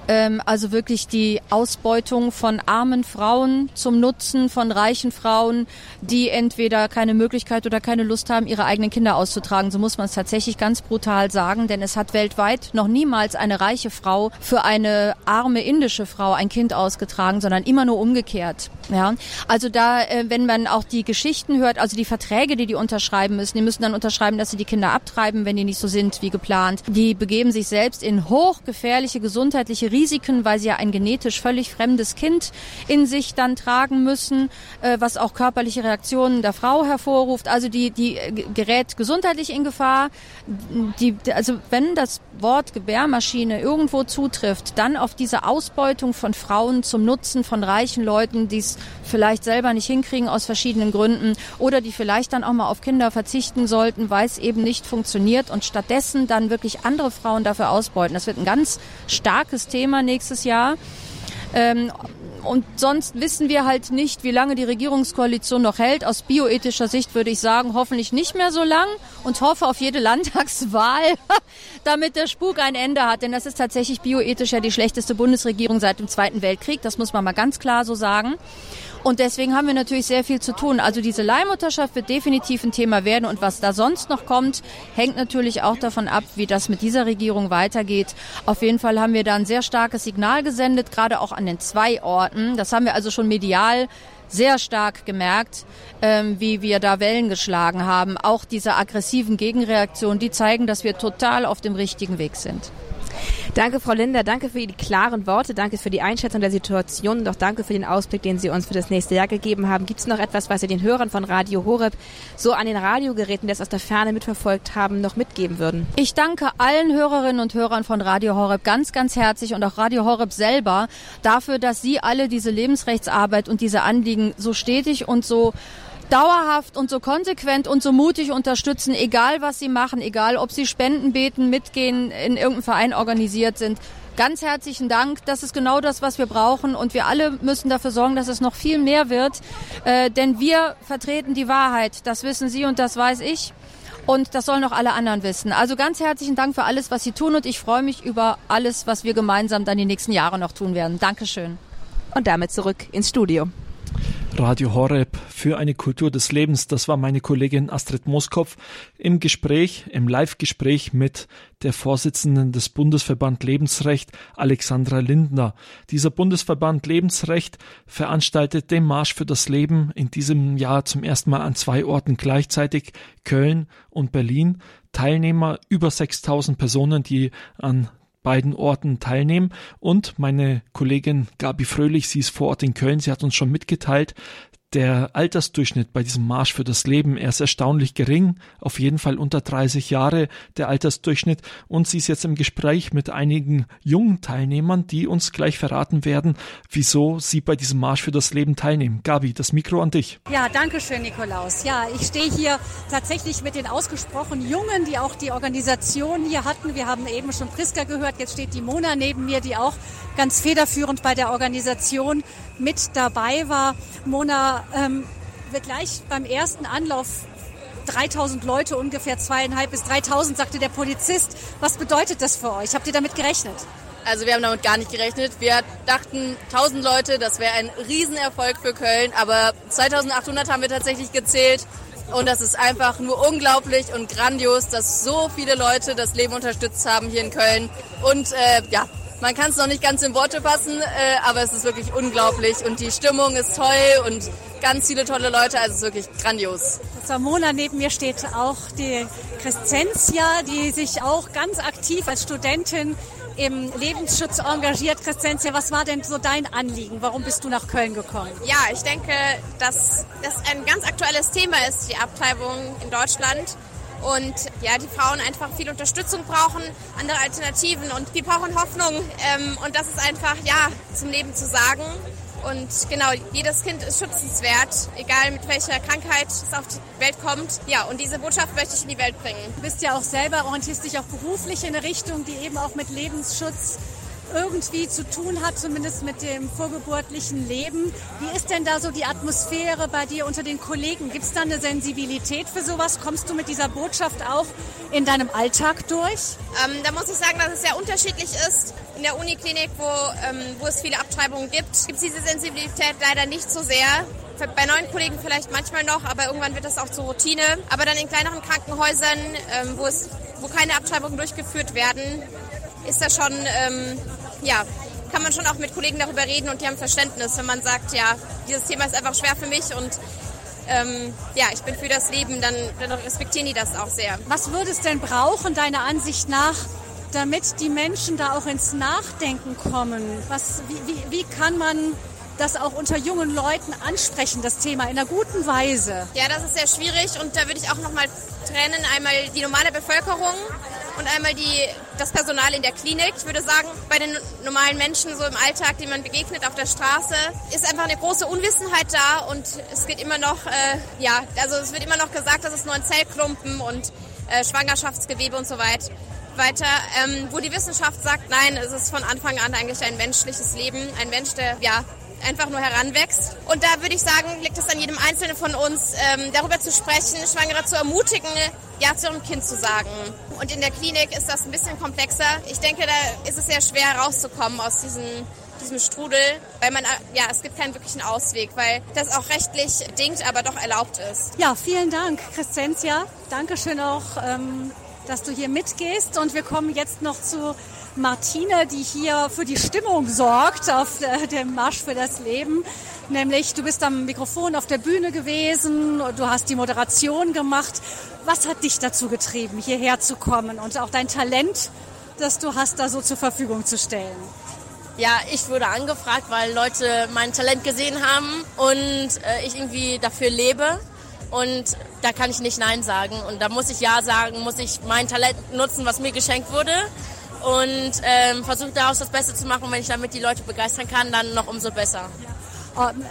Ähm, also wirklich die Ausbeutung von armen Frauen zum Nutzen von reichen Frauen, die entweder keine Möglichkeit oder keine Lust haben, ihre eigenen Kinder auszutragen. So muss man es tatsächlich ganz brutal sagen, denn es hat weltweit noch niemals eine reiche Frau für eine arme indische Frau ein Kind ausgetragen, sondern immer nur umgekehrt. Ja, also da, äh, wenn man auch die Geschichten hört, also die Verträge, die die unterschreiben müssen, die müssen dann unterschreiben, dass sie die Kinder abtreiben, wenn die nicht so sind wie geplant. Die begeben sich selbst in hochgefährliche gesundheitliche Risiken, weil sie ja ein genetisch völlig fremdes Kind in sich dann tragen müssen, äh, was auch körperliche Reaktionen der Frau hervorruft. Also die, die äh, gerät gesundheitlich in Gefahr. Die, also wenn das Wort Gebärmaschine irgendwo zutrifft, dann auf diese Ausbeutung von Frauen zum Nutzen von reichen Leuten, die es vielleicht selber nicht hinkriegen aus verschiedenen Gründen oder die vielleicht dann auch mal auf Kinder verzichten sollten, weil es eben nicht funktioniert und stattdessen dann wirklich andere Frauen dafür ausbeuten. Das wird ein ganz starkes Thema nächstes Jahr. Ähm, und sonst wissen wir halt nicht, wie lange die Regierungskoalition noch hält. Aus bioethischer Sicht würde ich sagen, hoffentlich nicht mehr so lang und hoffe auf jede Landtagswahl, damit der Spuk ein Ende hat. Denn das ist tatsächlich bioethisch ja die schlechteste Bundesregierung seit dem Zweiten Weltkrieg. Das muss man mal ganz klar so sagen. Und deswegen haben wir natürlich sehr viel zu tun. Also diese Leihmutterschaft wird definitiv ein Thema werden. Und was da sonst noch kommt, hängt natürlich auch davon ab, wie das mit dieser Regierung weitergeht. Auf jeden Fall haben wir da ein sehr starkes Signal gesendet, gerade auch an den zwei Orten. Das haben wir also schon medial sehr stark gemerkt, ähm, wie wir da Wellen geschlagen haben. Auch diese aggressiven Gegenreaktionen, die zeigen, dass wir total auf dem richtigen Weg sind. Danke, Frau Linder. Danke für die klaren Worte. Danke für die Einschätzung der Situation und auch danke für den Ausblick, den Sie uns für das nächste Jahr gegeben haben. Gibt es noch etwas, was Sie den Hörern von Radio Horeb so an den Radiogeräten, die das aus der Ferne mitverfolgt haben, noch mitgeben würden? Ich danke allen Hörerinnen und Hörern von Radio Horeb ganz, ganz herzlich und auch Radio Horeb selber dafür, dass Sie alle diese Lebensrechtsarbeit und diese Anliegen so stetig und so dauerhaft und so konsequent und so mutig unterstützen, egal was sie machen, egal ob sie Spenden beten, mitgehen, in irgendeinem Verein organisiert sind. Ganz herzlichen Dank. Das ist genau das, was wir brauchen. Und wir alle müssen dafür sorgen, dass es noch viel mehr wird. Äh, denn wir vertreten die Wahrheit. Das wissen Sie und das weiß ich. Und das sollen auch alle anderen wissen. Also ganz herzlichen Dank für alles, was Sie tun. Und ich freue mich über alles, was wir gemeinsam dann die nächsten Jahre noch tun werden. Dankeschön. Und damit zurück ins Studio. Radio Horeb für eine Kultur des Lebens. Das war meine Kollegin Astrid Moskopf im Gespräch, im Live-Gespräch mit der Vorsitzenden des Bundesverband Lebensrecht, Alexandra Lindner. Dieser Bundesverband Lebensrecht veranstaltet den Marsch für das Leben in diesem Jahr zum ersten Mal an zwei Orten gleichzeitig, Köln und Berlin. Teilnehmer über 6000 Personen, die an beiden Orten teilnehmen. Und meine Kollegin Gabi Fröhlich, sie ist vor Ort in Köln, sie hat uns schon mitgeteilt, der Altersdurchschnitt bei diesem Marsch für das Leben, er ist erstaunlich gering, auf jeden Fall unter 30 Jahre der Altersdurchschnitt und sie ist jetzt im Gespräch mit einigen jungen Teilnehmern, die uns gleich verraten werden, wieso sie bei diesem Marsch für das Leben teilnehmen. Gabi, das Mikro an dich. Ja, danke schön, Nikolaus. Ja, ich stehe hier tatsächlich mit den ausgesprochen Jungen, die auch die Organisation hier hatten. Wir haben eben schon Priska gehört, jetzt steht die Mona neben mir, die auch ganz federführend bei der Organisation mit dabei war. Mona, ähm, wird gleich beim ersten Anlauf 3000 Leute, ungefähr zweieinhalb bis 3000, sagte der Polizist. Was bedeutet das für euch? Habt ihr damit gerechnet? Also wir haben damit gar nicht gerechnet. Wir dachten 1000 Leute, das wäre ein Riesenerfolg für Köln, aber 2800 haben wir tatsächlich gezählt. Und das ist einfach nur unglaublich und grandios, dass so viele Leute das Leben unterstützt haben hier in Köln. Und äh, ja, man kann es noch nicht ganz in Worte fassen, äh, aber es ist wirklich unglaublich und die Stimmung ist toll und ganz viele tolle Leute, also es ist wirklich grandios. Samona neben mir steht auch die Crescentia, die sich auch ganz aktiv als Studentin im Lebensschutz engagiert. Crescentia, was war denn so dein Anliegen? Warum bist du nach Köln gekommen? Ja, ich denke, dass das ein ganz aktuelles Thema ist, die Abtreibung in Deutschland. Und ja, die Frauen einfach viel Unterstützung brauchen, andere Alternativen und die brauchen Hoffnung. Ähm, und das ist einfach, ja, zum Leben zu sagen. Und genau, jedes Kind ist schützenswert, egal mit welcher Krankheit es auf die Welt kommt. Ja, und diese Botschaft möchte ich in die Welt bringen. Du bist ja auch selber, orientierst dich auch beruflich in eine Richtung, die eben auch mit Lebensschutz irgendwie zu tun hat, zumindest mit dem vorgeburtlichen Leben. Wie ist denn da so die Atmosphäre bei dir unter den Kollegen? Gibt es da eine Sensibilität für sowas? Kommst du mit dieser Botschaft auch in deinem Alltag durch? Ähm, da muss ich sagen, dass es sehr unterschiedlich ist. In der Uniklinik, wo, ähm, wo es viele Abtreibungen gibt, gibt es diese Sensibilität leider nicht so sehr. Bei neuen Kollegen vielleicht manchmal noch, aber irgendwann wird das auch zur Routine. Aber dann in kleineren Krankenhäusern, ähm, wo, es, wo keine Abtreibungen durchgeführt werden, ist das schon ähm, ja, kann man schon auch mit Kollegen darüber reden und die haben Verständnis, wenn man sagt, ja, dieses Thema ist einfach schwer für mich und ähm, ja, ich bin für das Leben, dann, dann respektieren die das auch sehr. Was würde es denn brauchen, deiner Ansicht nach, damit die Menschen da auch ins Nachdenken kommen? Was, wie, wie, wie kann man das auch unter jungen Leuten ansprechen, das Thema, in einer guten Weise? Ja, das ist sehr schwierig und da würde ich auch nochmal trennen, einmal die normale Bevölkerung und einmal die, das Personal in der Klinik. Ich würde sagen, bei den normalen Menschen so im Alltag, denen man begegnet auf der Straße, ist einfach eine große Unwissenheit da und es geht immer noch, äh, ja, also es wird immer noch gesagt, das ist nur ein Zellklumpen und äh, Schwangerschaftsgewebe und so weiter weiter, ähm, wo die Wissenschaft sagt, nein, es ist von Anfang an eigentlich ein menschliches Leben, ein Mensch, der ja einfach nur heranwächst. Und da würde ich sagen, liegt es an jedem Einzelnen von uns, ähm, darüber zu sprechen, Schwangere zu ermutigen, Ja zu ihrem Kind zu sagen. Und in der Klinik ist das ein bisschen komplexer. Ich denke, da ist es sehr schwer rauszukommen aus diesem diesem Strudel, weil man, ja, es gibt keinen wirklichen Ausweg, weil das auch rechtlich dingt, aber doch erlaubt ist. Ja, vielen Dank, Crescentia. Dankeschön auch, ähm, dass du hier mitgehst. Und wir kommen jetzt noch zu Martine, die hier für die Stimmung sorgt auf dem Marsch für das Leben. Nämlich, du bist am Mikrofon auf der Bühne gewesen, du hast die Moderation gemacht. Was hat dich dazu getrieben, hierher zu kommen und auch dein Talent, das du hast, da so zur Verfügung zu stellen? Ja, ich wurde angefragt, weil Leute mein Talent gesehen haben und äh, ich irgendwie dafür lebe. Und da kann ich nicht Nein sagen. Und da muss ich Ja sagen, muss ich mein Talent nutzen, was mir geschenkt wurde und ähm, versuche daraus das Beste zu machen. Und wenn ich damit die Leute begeistern kann, dann noch umso besser. Ja. Ähm,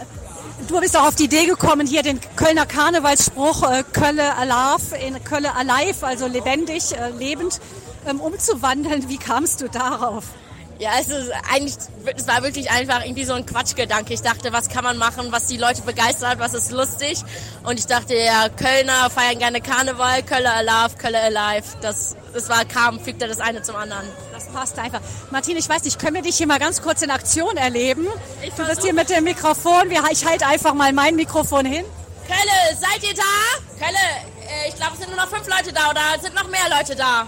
du bist auch auf die Idee gekommen, hier den Kölner Karnevalsspruch äh, Kölle alive in Kölle alive, also lebendig, äh, lebend, ähm, umzuwandeln. Wie kamst du darauf? Ja, es ist eigentlich, es war wirklich einfach irgendwie so ein Quatschgedanke. Ich dachte, was kann man machen, was die Leute begeistert, was ist lustig. Und ich dachte, ja, Kölner feiern gerne Karneval, Kölle alive, Kölle alive. Das, das war, kam, fügte das eine zum anderen. Das passt einfach. Martine, ich weiß nicht, können wir dich hier mal ganz kurz in Aktion erleben? Ich du bist hier mit dem Mikrofon. Ich halte einfach mal mein Mikrofon hin. Kölle, seid ihr da? Kölle, äh, ich glaube, es sind nur noch fünf Leute da oder sind noch mehr Leute da?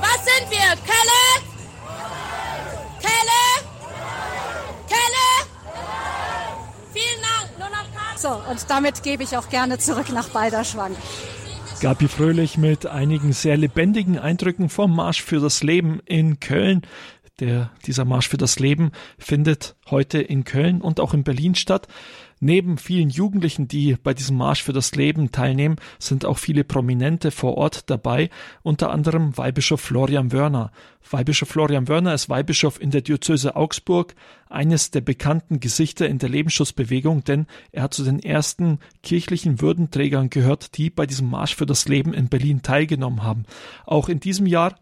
Was sind wir? Kelle? Kelle? Kelle? Vielen Dank, nur noch Karten. So, und damit gebe ich auch gerne zurück nach Balderschwang. Gabi Fröhlich mit einigen sehr lebendigen Eindrücken vom Marsch für das Leben in Köln. Der, dieser Marsch für das Leben findet heute in Köln und auch in Berlin statt. Neben vielen Jugendlichen, die bei diesem Marsch für das Leben teilnehmen, sind auch viele Prominente vor Ort dabei, unter anderem Weihbischof Florian Wörner. Weihbischof Florian Wörner ist Weihbischof in der Diözese Augsburg, eines der bekannten Gesichter in der Lebensschutzbewegung, denn er hat zu den ersten kirchlichen Würdenträgern gehört, die bei diesem Marsch für das Leben in Berlin teilgenommen haben. Auch in diesem Jahr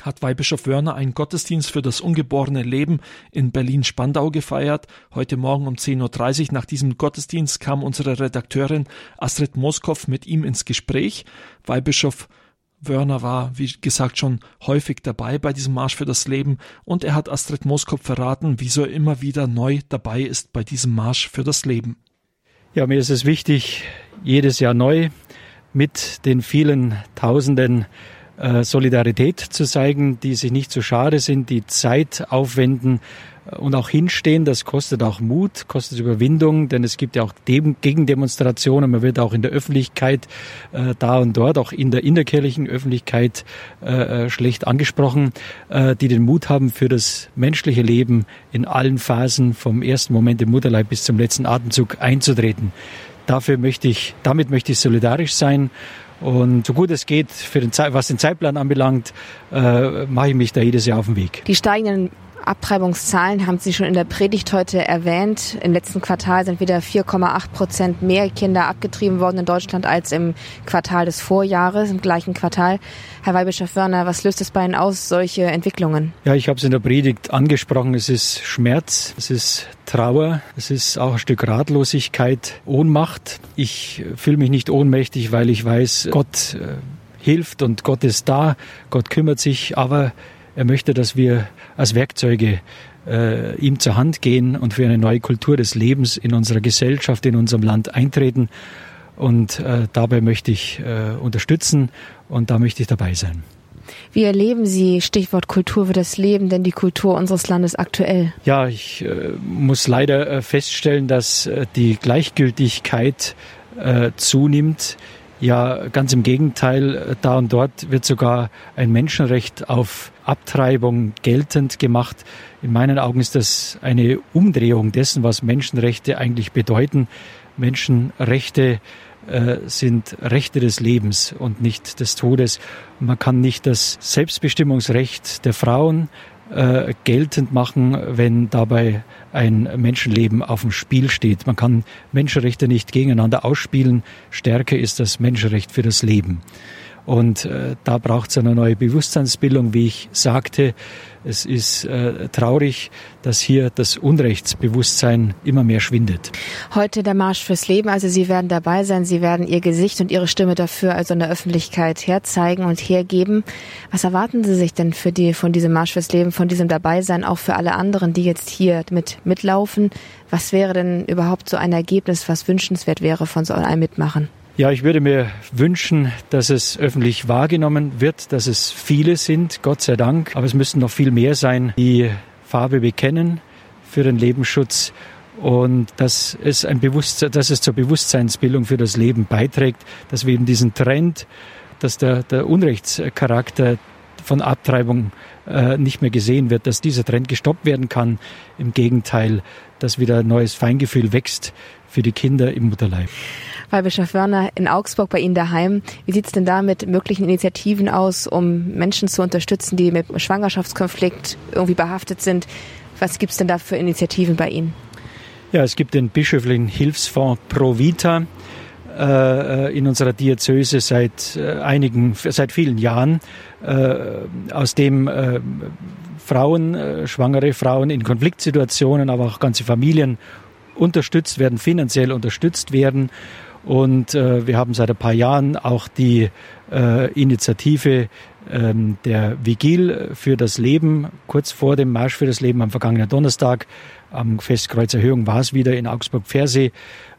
hat Weihbischof Wörner einen Gottesdienst für das ungeborene Leben in Berlin-Spandau gefeiert. Heute Morgen um 10.30 Uhr nach diesem Gottesdienst kam unsere Redakteurin Astrid Moskow mit ihm ins Gespräch. Weihbischof Wörner war, wie gesagt, schon häufig dabei bei diesem Marsch für das Leben und er hat Astrid Moskow verraten, wieso er immer wieder neu dabei ist bei diesem Marsch für das Leben. Ja, mir ist es wichtig, jedes Jahr neu mit den vielen Tausenden Solidarität zu zeigen, die sich nicht zu schade sind, die Zeit aufwenden, und auch hinstehen, das kostet auch Mut, kostet Überwindung, denn es gibt ja auch Gegendemonstrationen, man wird auch in der Öffentlichkeit äh, da und dort, auch in der innerkirchlichen Öffentlichkeit äh, äh, schlecht angesprochen, äh, die den Mut haben für das menschliche Leben in allen Phasen vom ersten Moment im Mutterleib bis zum letzten Atemzug einzutreten. Dafür möchte ich, damit möchte ich solidarisch sein und so gut es geht, den, was den Zeitplan anbelangt, äh, mache ich mich da jedes Jahr auf den Weg. Die steigenden Abtreibungszahlen haben Sie schon in der Predigt heute erwähnt. Im letzten Quartal sind wieder 4,8 Prozent mehr Kinder abgetrieben worden in Deutschland als im Quartal des Vorjahres, im gleichen Quartal. Herr Weihbischof Wörner, was löst es bei Ihnen aus, solche Entwicklungen? Ja, ich habe es in der Predigt angesprochen. Es ist Schmerz, es ist Trauer, es ist auch ein Stück Ratlosigkeit, Ohnmacht. Ich fühle mich nicht ohnmächtig, weil ich weiß, Gott äh, hilft und Gott ist da, Gott kümmert sich, aber er möchte, dass wir als Werkzeuge äh, ihm zur Hand gehen und für eine neue Kultur des Lebens in unserer Gesellschaft, in unserem Land eintreten. Und äh, dabei möchte ich äh, unterstützen und da möchte ich dabei sein. Wie erleben Sie Stichwort Kultur für das Leben, denn die Kultur unseres Landes aktuell? Ja, ich äh, muss leider äh, feststellen, dass äh, die Gleichgültigkeit zunimmt ja, ganz im Gegenteil, da und dort wird sogar ein Menschenrecht auf Abtreibung geltend gemacht. In meinen Augen ist das eine Umdrehung dessen, was Menschenrechte eigentlich bedeuten. Menschenrechte äh, sind Rechte des Lebens und nicht des Todes. Man kann nicht das Selbstbestimmungsrecht der Frauen äh, geltend machen, wenn dabei ein Menschenleben auf dem Spiel steht. Man kann Menschenrechte nicht gegeneinander ausspielen. Stärker ist das Menschenrecht für das Leben. Und äh, da braucht es eine neue Bewusstseinsbildung, wie ich sagte. Es ist äh, traurig, dass hier das Unrechtsbewusstsein immer mehr schwindet. Heute der Marsch fürs Leben. Also Sie werden dabei sein. Sie werden Ihr Gesicht und Ihre Stimme dafür also in der Öffentlichkeit herzeigen und hergeben. Was erwarten Sie sich denn für die, von diesem Marsch fürs Leben, von diesem Dabeisein, auch für alle anderen, die jetzt hier mit mitlaufen? Was wäre denn überhaupt so ein Ergebnis, was wünschenswert wäre von so einem Mitmachen? Ja, ich würde mir wünschen, dass es öffentlich wahrgenommen wird, dass es viele sind, Gott sei Dank. Aber es müssten noch viel mehr sein, die Farbe bekennen für den Lebensschutz und dass es, ein Bewusstsein, dass es zur Bewusstseinsbildung für das Leben beiträgt, dass wir eben diesen Trend, dass der, der Unrechtscharakter von Abtreibung äh, nicht mehr gesehen wird, dass dieser Trend gestoppt werden kann. Im Gegenteil, dass wieder neues Feingefühl wächst für die Kinder im Mutterleib. Weihbischof Wörner in Augsburg bei Ihnen daheim. Wie sieht es denn da mit möglichen Initiativen aus, um Menschen zu unterstützen, die mit Schwangerschaftskonflikt irgendwie behaftet sind? Was gibt es denn da für Initiativen bei Ihnen? Ja, es gibt den bischöflichen Hilfsfonds Pro Vita äh, in unserer Diözese seit äh, einigen, seit vielen Jahren, äh, aus dem äh, Frauen, äh, schwangere Frauen in Konfliktsituationen, aber auch ganze Familien unterstützt werden, finanziell unterstützt werden. Und äh, wir haben seit ein paar Jahren auch die äh, Initiative ähm, der Vigil für das Leben, kurz vor dem Marsch für das Leben am vergangenen Donnerstag am Festkreuzerhöhung war es wieder in Augsburg-Pfersee,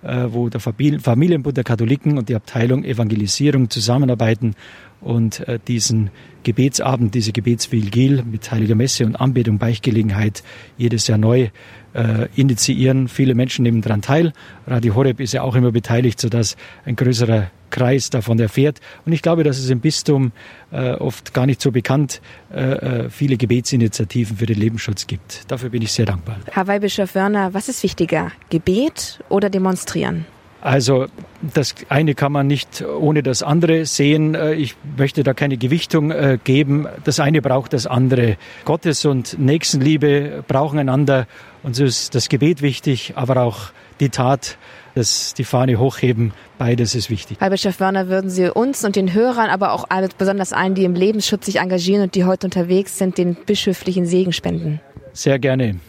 äh, wo der Familienbund der Katholiken und die Abteilung Evangelisierung zusammenarbeiten und äh, diesen Gebetsabend, diese Gebetsvigil mit Heiliger Messe und Anbetung, Beichtgelegenheit jedes Jahr neu äh, initiieren. Viele Menschen nehmen daran teil. Radio Horeb ist ja auch immer beteiligt, sodass ein größerer Kreis davon erfährt. Und ich glaube, dass es im Bistum äh, oft gar nicht so bekannt äh, äh viele Gebetsinitiativen für den Lebensschutz gibt. Dafür bin ich sehr dankbar. Herr Weihbischof Wörner, was ist wichtiger, Gebet oder demonstrieren? Also das eine kann man nicht ohne das andere sehen. Äh, ich möchte da keine Gewichtung äh, geben. Das eine braucht das andere. Gottes und Nächstenliebe brauchen einander. Und so ist das Gebet wichtig, aber auch die Tat, das, die Fahne hochheben. Beides ist wichtig. Herr Bischof Werner, würden Sie uns und den Hörern, aber auch besonders allen, die im Lebensschutz sich engagieren und die heute unterwegs sind, den bischöflichen Segen spenden? Sehr gerne.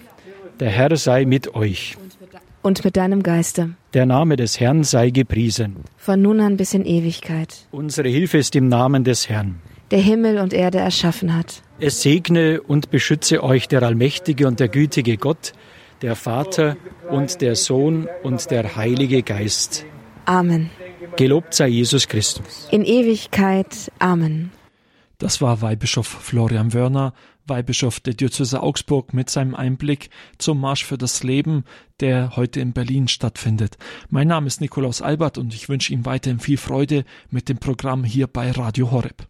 Der Herr sei mit euch und mit deinem Geiste. Der Name des Herrn sei gepriesen. Von nun an bis in Ewigkeit. Unsere Hilfe ist im Namen des Herrn. Der Himmel und Erde erschaffen hat. Es segne und beschütze euch der allmächtige und der gütige Gott, der Vater und der Sohn und der Heilige Geist. Amen. Gelobt sei Jesus Christus. In Ewigkeit. Amen. Das war Weihbischof Florian Wörner, Weihbischof der Diözese Augsburg mit seinem Einblick zum Marsch für das Leben, der heute in Berlin stattfindet. Mein Name ist Nikolaus Albert und ich wünsche Ihnen weiterhin viel Freude mit dem Programm hier bei Radio Horeb.